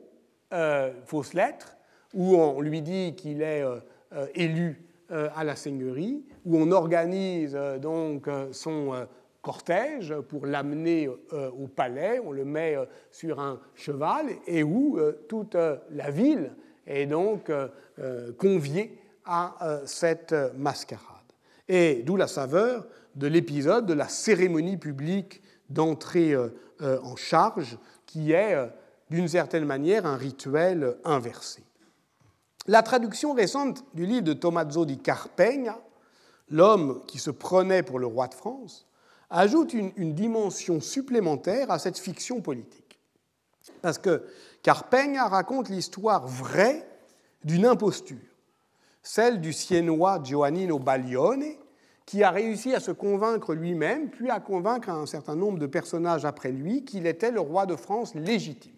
fausse lettre, où on lui dit qu'il est élu à la seigneurie, où on organise donc son cortège pour l'amener euh, au palais, on le met euh, sur un cheval et où euh, toute la ville est donc conviée à cette mascarade. Et d'où la saveur de l'épisode de la cérémonie publique d'entrée en charge, qui est d'une certaine manière un rituel inversé. La traduction récente du livre de Tommaso di Carpegna, L'homme qui se prenait pour le roi de France, ajoute une, dimension supplémentaire à cette fiction politique. Parce que Carpegna raconte l'histoire vraie d'une imposture, celle du Siennois Giovannino Baglione, qui a réussi à se convaincre lui-même, puis à convaincre un certain nombre de personnages après lui qu'il était le roi de France légitime,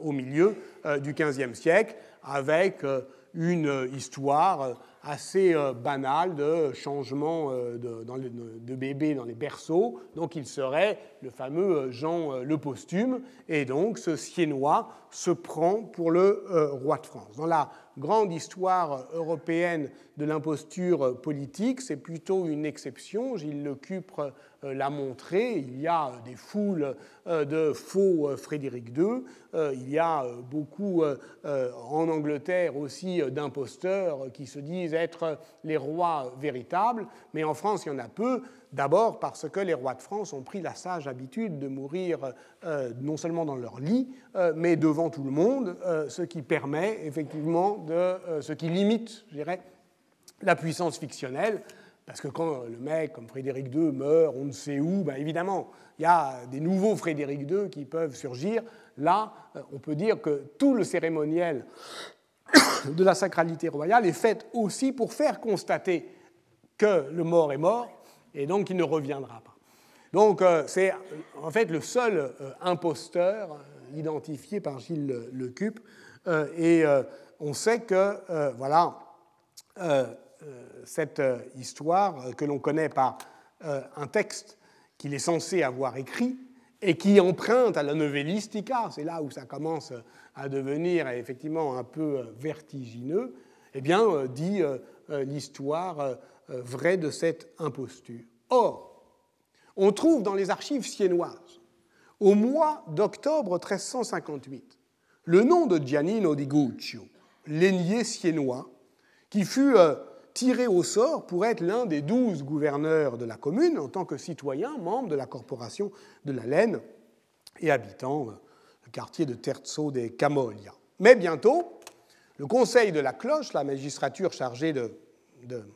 au milieu euh, du XVe siècle, avec euh, une histoire assez euh, banal de changement euh, de, de, bébés dans les berceaux. Donc il serait le fameux euh, Jean le posthume, et donc ce Siennois se prend pour le roi de France. Dans la grande histoire européenne de l'imposture politique, c'est plutôt une exception. Gilles Le Cupre euh, l'a montré. Il y a des foules euh, de faux euh, Frédéric II. Il y a beaucoup en Angleterre aussi d'imposteurs qui se disent être les rois véritables. Mais en France, il y en a peu. D'abord parce que les rois de France ont pris la sage habitude de mourir non seulement dans leur lit, mais devant tout le monde, ce qui permet effectivement de, ce qui limite, je dirais, la puissance fictionnelle. Parce que quand le mec comme Frédéric II meurt, on ne sait où, ben évidemment, il y a des nouveaux Frédéric II qui peuvent surgir. Là, euh, on peut dire que tout le cérémoniel de la sacralité royale est fait aussi pour faire constater que le mort est mort et donc il ne reviendra pas. Donc euh, c'est en fait le seul euh, imposteur identifié par Gilles Lecup et on sait que voilà euh, cette euh, histoire euh, que l'on connaît par un texte qu'il est censé avoir écrit et qui emprunte à la novellistica, c'est là où ça commence à devenir effectivement un peu vertigineux, eh bien, dit l'histoire vraie de cette imposture. Or, on trouve dans les archives siennoises, au mois d'octobre 1358, le nom de Giannino di Guccio, l'aînier siennois, qui fut tiré au sort pour être l'un des douze gouverneurs de la commune en tant que citoyen, membre de la corporation de la laine et habitant euh, le quartier de Terzo de Camoglia. Mais bientôt, le conseil de la cloche, la magistrature chargée de,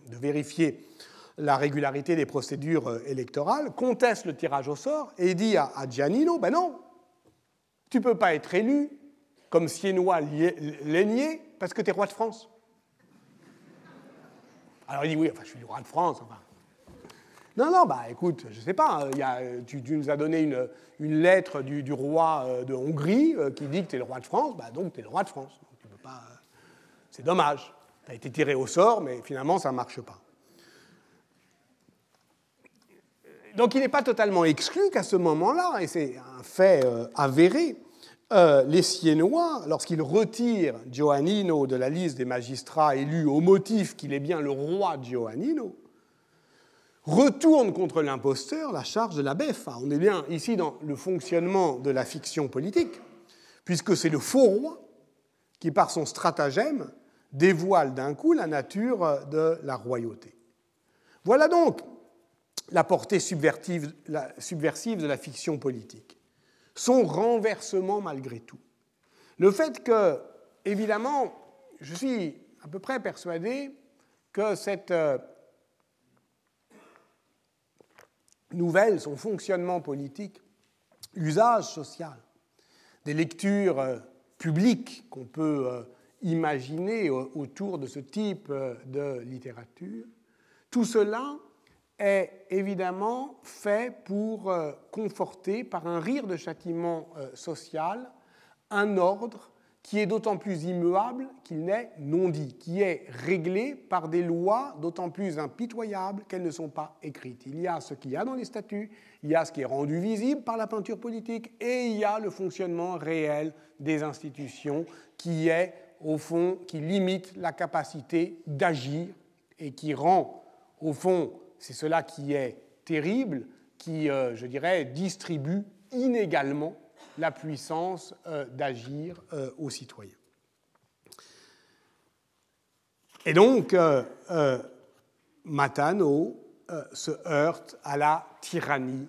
vérifier la régularité des procédures euh, électorales, conteste le tirage au sort et dit à, Giannino, ben non, tu peux pas être élu comme siennois laigné parce que tu es roi de France. Alors il dit oui, enfin, je suis le roi de France. Non, non, bah écoute, je ne sais pas, a, tu, nous as donné une, lettre du, roi euh, de Hongrie euh, qui dit que tu es le roi de France, bah, donc tu es le roi de France. Euh, c'est dommage. Tu as été tiré au sort, mais finalement ça ne marche pas. Donc il n'est pas totalement exclu qu'à ce moment-là, et c'est un fait avéré, euh, les Siennois, lorsqu'ils retirent Giovannino de la liste des magistrats élus au motif qu'il est bien le roi Giovannino, retournent contre l'imposteur la charge de la beffa. On est bien ici dans le fonctionnement de la fiction politique, puisque c'est le faux roi qui, par son stratagème, dévoile d'un coup la nature de la royauté. Voilà donc la portée subversive de la fiction politique. son renversement malgré tout. Le fait que, évidemment, je suis à peu près persuadé que cette euh, nouvelle, son fonctionnement politique, usage social, des lectures euh, publiques qu'on peut euh, imaginer autour de ce type de littérature, tout cela est évidemment fait pour conforter, par un rire de châtiment social, un ordre qui est d'autant plus immuable qu'il n'est non dit, qui est réglé par des lois d'autant plus impitoyables qu'elles ne sont pas écrites. Il y a ce qu'il y a dans les statuts, il y a ce qui est rendu visible par la peinture politique, et il y a le fonctionnement réel des institutions qui est, au fond, qui limite la capacité d'agir et qui rend, au fond, c'est cela qui est terrible, qui, euh, je dirais, distribue inégalement la puissance euh, d'agir euh, aux citoyens. Et donc, Matano se heurte à la tyrannie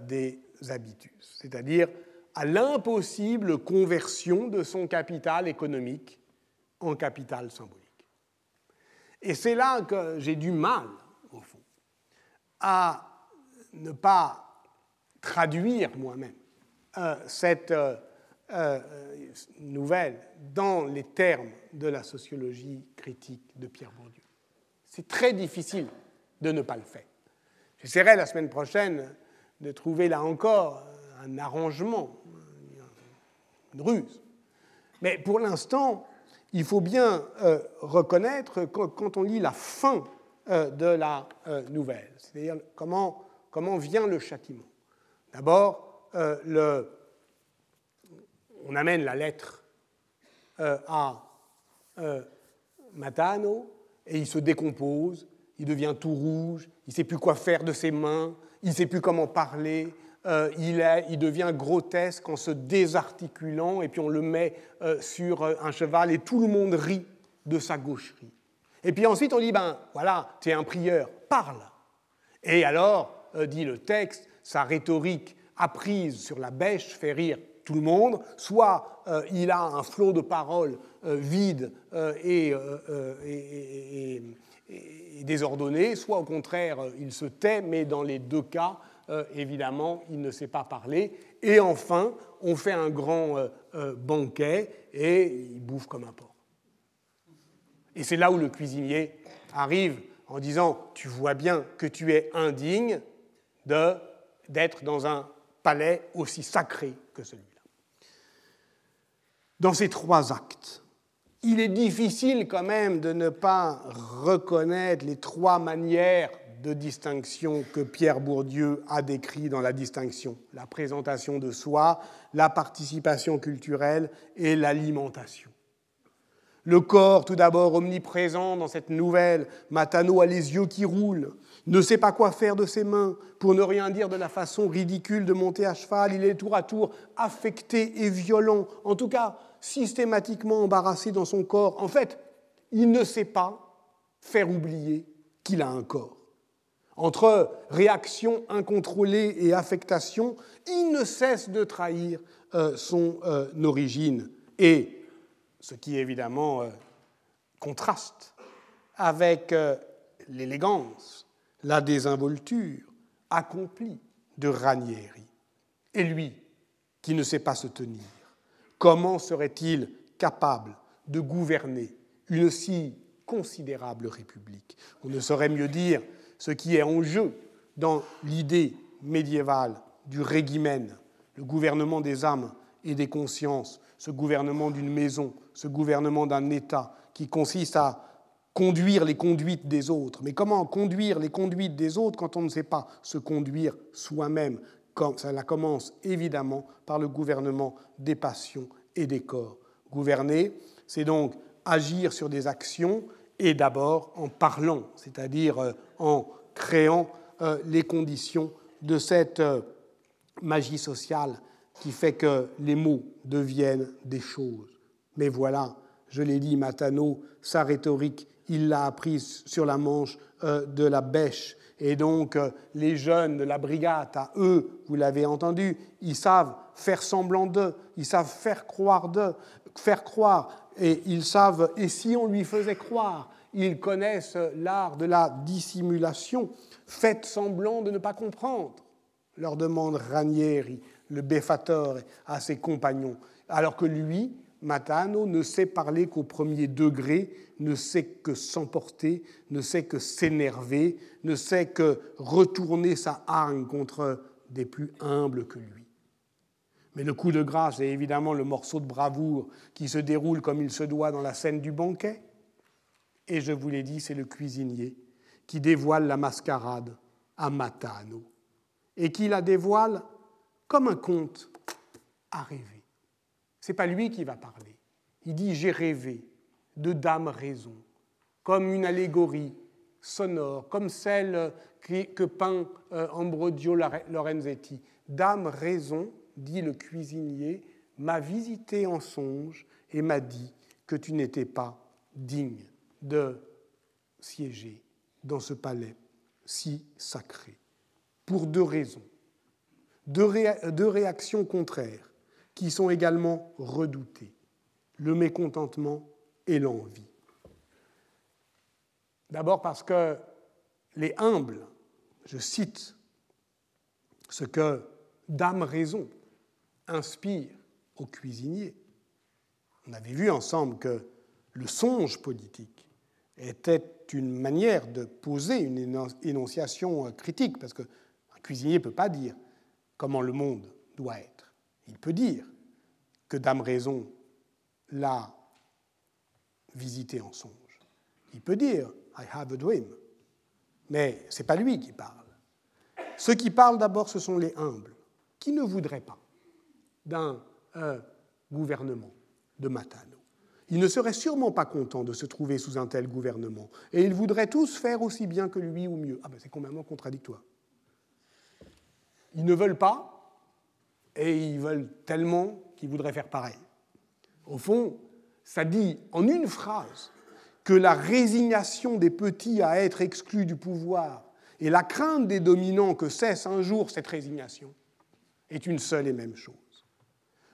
des habitus, c'est-à-dire à l'impossible conversion de son capital économique en capital symbolique. Et c'est là que j'ai du mal, au fond, à ne pas traduire moi-même euh, cette euh, euh, nouvelle dans les termes de la sociologie critique de Pierre Bourdieu. C'est très difficile de ne pas le faire. J'essaierai la semaine prochaine de trouver là encore un arrangement, une ruse. Mais pour l'instant, il faut bien reconnaître quand on lit la fin de la nouvelle, c'est-à-dire comment, comment vient le châtiment. D'abord, euh, on amène la lettre euh, à euh, Matano et il se décompose, il devient tout rouge, il ne sait plus quoi faire de ses mains, il ne sait plus comment parler, il, est, il, devient grotesque en se désarticulant et puis on le met sur un cheval et tout le monde rit de sa gaucherie. Et puis ensuite on dit, ben voilà, tu es un prieur, parle. Et alors, dit le texte, sa rhétorique apprise sur la bêche fait rire tout le monde, soit euh, il a un flot de paroles euh, vides euh, et, désordonné, soit au contraire il se tait, mais dans les deux cas, évidemment, il ne sait pas parler. Et enfin, on fait un grand banquet et il bouffe comme un porc. Et c'est là où le cuisinier arrive en disant, tu vois bien que tu es indigne d'être dans un palais aussi sacré que celui-là. Dans ces trois actes, il est difficile quand même de ne pas reconnaître les trois manières de distinction que Pierre Bourdieu a décrit dans la distinction, la présentation de soi, la participation culturelle et l'alimentation. Le corps, tout d'abord omniprésent dans cette nouvelle, Matano a les yeux qui roulent, ne sait pas quoi faire de ses mains, pour ne rien dire de la façon ridicule de monter à cheval, il est tour à tour affecté et violent, en tout cas systématiquement embarrassé dans son corps. En fait, il ne sait pas faire oublier qu'il a un corps. Entre réaction incontrôlée et affectation, il ne cesse de trahir euh, son euh, origine. Et ce qui évidemment euh, contraste avec l'élégance la désinvolture accomplie de Ranieri. Et lui, qui ne sait pas se tenir, comment serait-il capable de gouverner une si considérable république? On ne saurait mieux dire ce qui est en jeu dans l'idée médiévale du régimen, le gouvernement des âmes et des consciences, ce gouvernement d'une maison, ce gouvernement d'un État qui consiste à conduire les conduites des autres. Mais comment conduire les conduites des autres quand on ne sait pas se conduire soi-même Cela commence évidemment par le gouvernement des passions et des corps. Gouverner, c'est donc agir sur des actions et d'abord en parlant, c'est-à-dire euh, en créant euh, les conditions de cette euh, magie sociale qui fait que les mots deviennent des choses. Mais voilà, je l'ai dit, Matano, sa rhétorique il l'a apprise sur la manche de la bêche. Et donc, les jeunes de la brigade, à eux, vous l'avez entendu, ils savent faire semblant d'eux, ils savent faire croire d'eux, faire croire, et ils savent, et si on lui faisait croire, ils connaissent l'art de la dissimulation, faites semblant de ne pas comprendre, leur demande Ranieri, le béfateur, à ses compagnons, alors que lui, Matano, ne sait parler qu'au premier degré, ne sait que s'emporter, ne sait que s'énerver, ne sait que retourner sa hargne contre des plus humbles que lui. Mais le coup de grâce est évidemment le morceau de bravoure qui se déroule comme il se doit dans la scène du banquet. Et je vous l'ai dit, c'est le cuisinier qui dévoile la mascarade à Matano et qui la dévoile comme un conte à rêver. Ce n'est pas lui qui va parler. Il dit J'ai rêvé de Dame Raison, comme une allégorie sonore, comme celle que peint euh, Ambrogio Lorenzetti. Dame Raison, dit le cuisinier, m'a visité en songe et m'a dit que tu n'étais pas digne de siéger dans ce palais si sacré, pour deux raisons, deux, réactions contraires qui sont également redoutées, le mécontentement et l'envie. D'abord parce que les humbles, je cite ce que Dame Raison inspire au cuisinier. On avait vu ensemble que le songe politique était une manière de poser une énonciation critique, parce qu'un cuisinier ne peut pas dire comment le monde doit être. Il peut dire que Dame Raison l'a visité en songe. Il peut dire I have a dream. Mais ce n'est pas lui qui parle. Ceux qui parlent d'abord, ce sont les humbles, qui ne voudraient pas d'un euh, gouvernement de Matano. Ils ne seraient sûrement pas contents de se trouver sous un tel gouvernement. Et ils voudraient tous faire aussi bien que lui ou mieux. Ah ben c'est complètement contradictoire. Ils ne veulent pas, et ils veulent tellement qu'ils voudraient faire pareil. Au fond, ça dit en une phrase que la résignation des petits à être exclus du pouvoir et la crainte des dominants que cesse un jour cette résignation est une seule et même chose.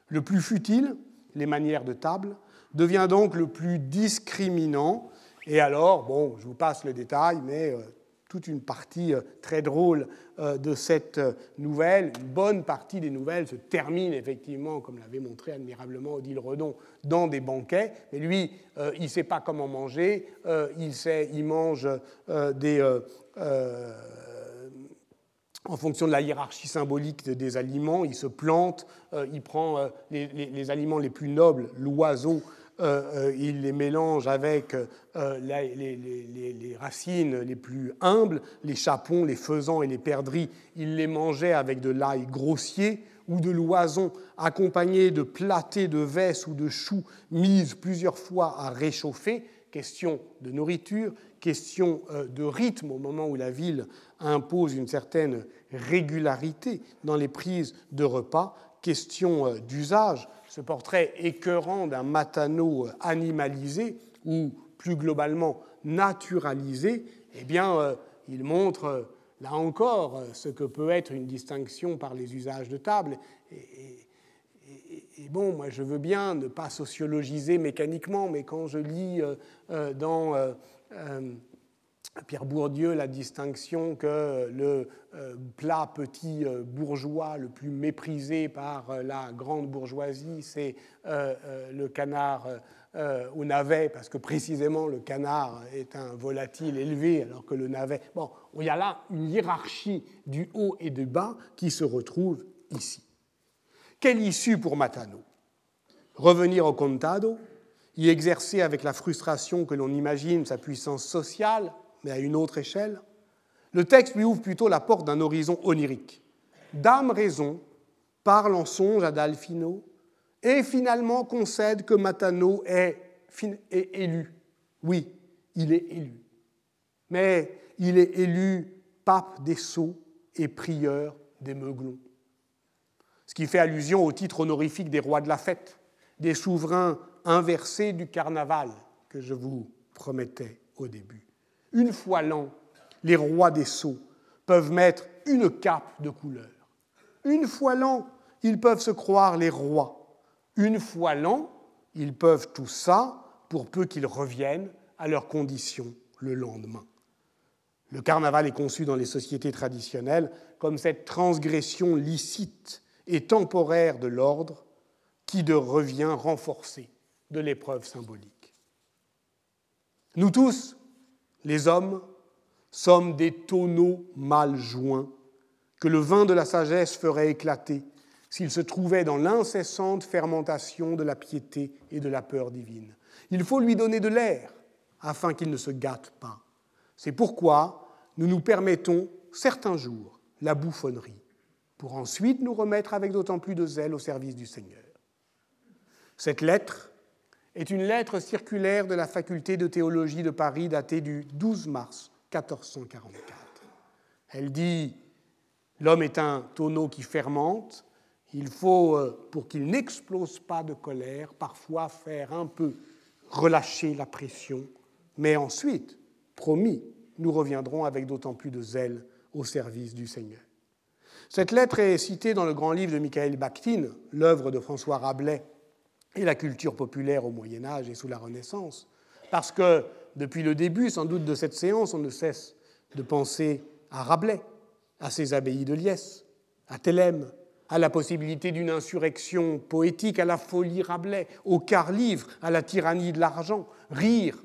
Le plus futile, les manières de table, devient donc le plus discriminant. Et alors, bon, je vous passe le détail, mais euh, toute une partie euh, très drôle euh, de cette nouvelle, une bonne partie des nouvelles se termine effectivement, comme l'avait montré admirablement Odile Redon, dans des banquets. Mais lui, il ne sait pas comment manger, il, sait, il mange des en fonction de la hiérarchie symbolique des aliments, il se plante, euh, il prend euh, les, aliments les plus nobles, l'oiseau, euh, il les mélange avec les, racines les plus humbles, les chapons, les faisans et les perdrix, il les mangeait avec de l'ail grossier ou de l'oison accompagné de plâtés de vesses ou de choux mises plusieurs fois à réchauffer, question de nourriture, question de rythme au moment où la ville impose une certaine régularité dans les prises de repas, question euh, d'usage, ce portrait écœurant d'un matano euh, animalisé ou plus globalement naturalisé, eh bien, euh, il montre là encore ce que peut être une distinction par les usages de table. Et, bon, moi je veux bien ne pas sociologiser mécaniquement, mais quand je lis dans Pierre Bourdieu la distinction que le euh, plat petit euh, bourgeois le plus méprisé par euh, la grande bourgeoisie, c'est le canard au navet, parce que précisément le canard est un volatile élevé, alors que le navet... Bon, il y a là une hiérarchie du haut et du bas qui se retrouve ici. Quelle issue pour Matano? Revenir au contado, y exercer avec la frustration que l'on imagine sa puissance sociale, mais à une autre échelle, le texte lui ouvre plutôt la porte d'un horizon onirique. Dame Raison parle en songe à Dalfino et finalement concède que Matano est, est élu. Oui, il est élu. Mais il est élu pape des Sceaux et prieur des Meuglons. Ce qui fait allusion au titre honorifique des rois de la fête, des souverains inversés du carnaval que je vous promettais au début. Une fois l'an, les rois des sceaux peuvent mettre une cape de couleur. Une fois l'an, ils peuvent se croire les rois. Une fois l'an, ils peuvent tout ça pour peu qu'ils reviennent à leurs conditions le lendemain. Le carnaval est conçu dans les sociétés traditionnelles comme cette transgression licite et temporaire de l'ordre qui de revient renforcée de l'épreuve symbolique. Nous tous, les hommes, sommes des tonneaux mal joints que le vin de la sagesse ferait éclater s'il se trouvait dans l'incessante fermentation de la piété et de la peur divine. Il faut lui donner de l'air afin qu'il ne se gâte pas. C'est pourquoi nous nous permettons certains jours la bouffonnerie, pour ensuite nous remettre avec d'autant plus de zèle au service du Seigneur. Cette lettre est une lettre circulaire de la faculté de théologie de Paris datée du 12 mars 1444. Elle dit L'homme est un tonneau qui fermente, il faut, euh, pour qu'il n'explose pas de colère, parfois faire un peu relâcher la pression, mais ensuite, promis, nous reviendrons avec d'autant plus de zèle au service du Seigneur. Cette lettre est citée dans le grand livre de Michael Bakhtin, l'œuvre de François Rabelais et la culture populaire au Moyen Âge et sous la Renaissance, parce que depuis le début, sans doute, de cette séance, on ne cesse de penser à Rabelais, à ses abbayes de Liesse, à Thélème, à la possibilité d'une insurrection poétique, à la folie Rabelais, au quart livre, à la tyrannie de l'argent, rire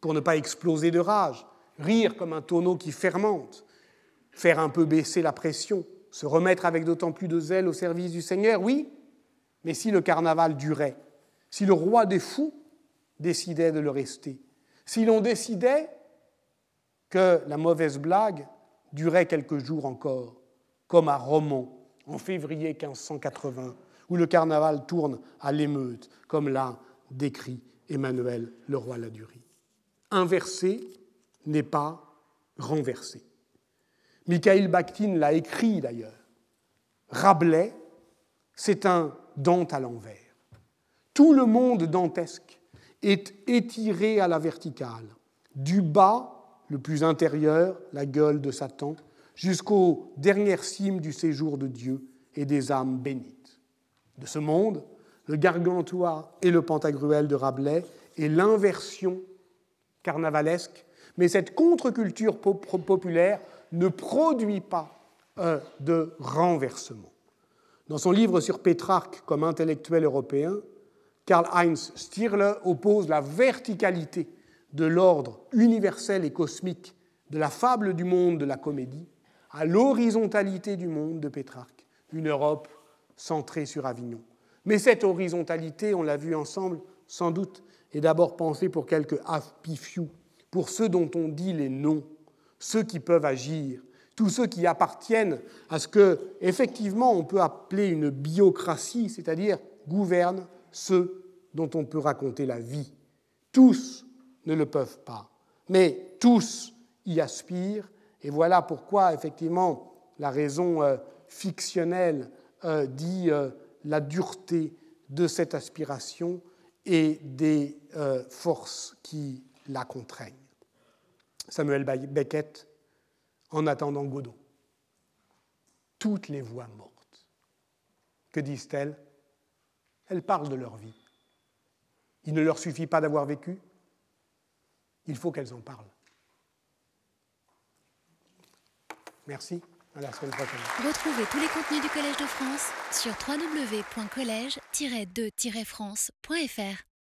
pour ne pas exploser de rage, rire comme un tonneau qui fermente, faire un peu baisser la pression, se remettre avec d'autant plus de zèle au service du Seigneur, oui, mais si le carnaval durait, si le roi des fous décidait de le rester, si l'on décidait que la mauvaise blague durait quelques jours encore, comme à Romont en février 1580, où le carnaval tourne à l'émeute, comme l'a décrit Emmanuel le roi Ladurie. Inversé n'est pas renversé. Michael Bakhtin l'a écrit d'ailleurs. Rabelais, c'est un Dante à l'envers. Tout le monde dantesque est étiré à la verticale, du bas, le plus intérieur, la gueule de Satan, jusqu'aux dernières cimes du séjour de Dieu et des âmes bénites. De ce monde, le Gargantua et le Pantagruel de Rabelais est l'inversion carnavalesque, mais cette contre-culture populaire ne produit pas de renversement. Dans son livre sur Pétrarque comme intellectuel européen, Karl-Heinz Stirle oppose la verticalité de l'ordre universel et cosmique de la fable du monde de la comédie à l'horizontalité du monde de Pétrarque, une Europe centrée sur Avignon. Mais cette horizontalité, on l'a vu ensemble, sans doute, est d'abord pensée pour quelques few, pour ceux dont on dit les noms, ceux qui peuvent agir, tous ceux qui appartiennent à ce que, effectivement, on peut appeler une biocratie, c'est-à-dire gouvernent ceux dont on peut raconter la vie. Tous ne le peuvent pas, mais tous y aspirent, et voilà pourquoi, effectivement, la raison euh, fictionnelle euh, dit euh, la dureté de cette aspiration et des forces qui la contraignent. Samuel Beckett, en attendant Godot. Toutes les voix mortes. Que disent-elles? Elles parlent de leur vie. Il ne leur suffit pas d'avoir vécu, il faut qu'elles en parlent. Merci, à la semaine prochaine.
Retrouvez tous les contenus du Collège de France sur www.colège-2-france.fr.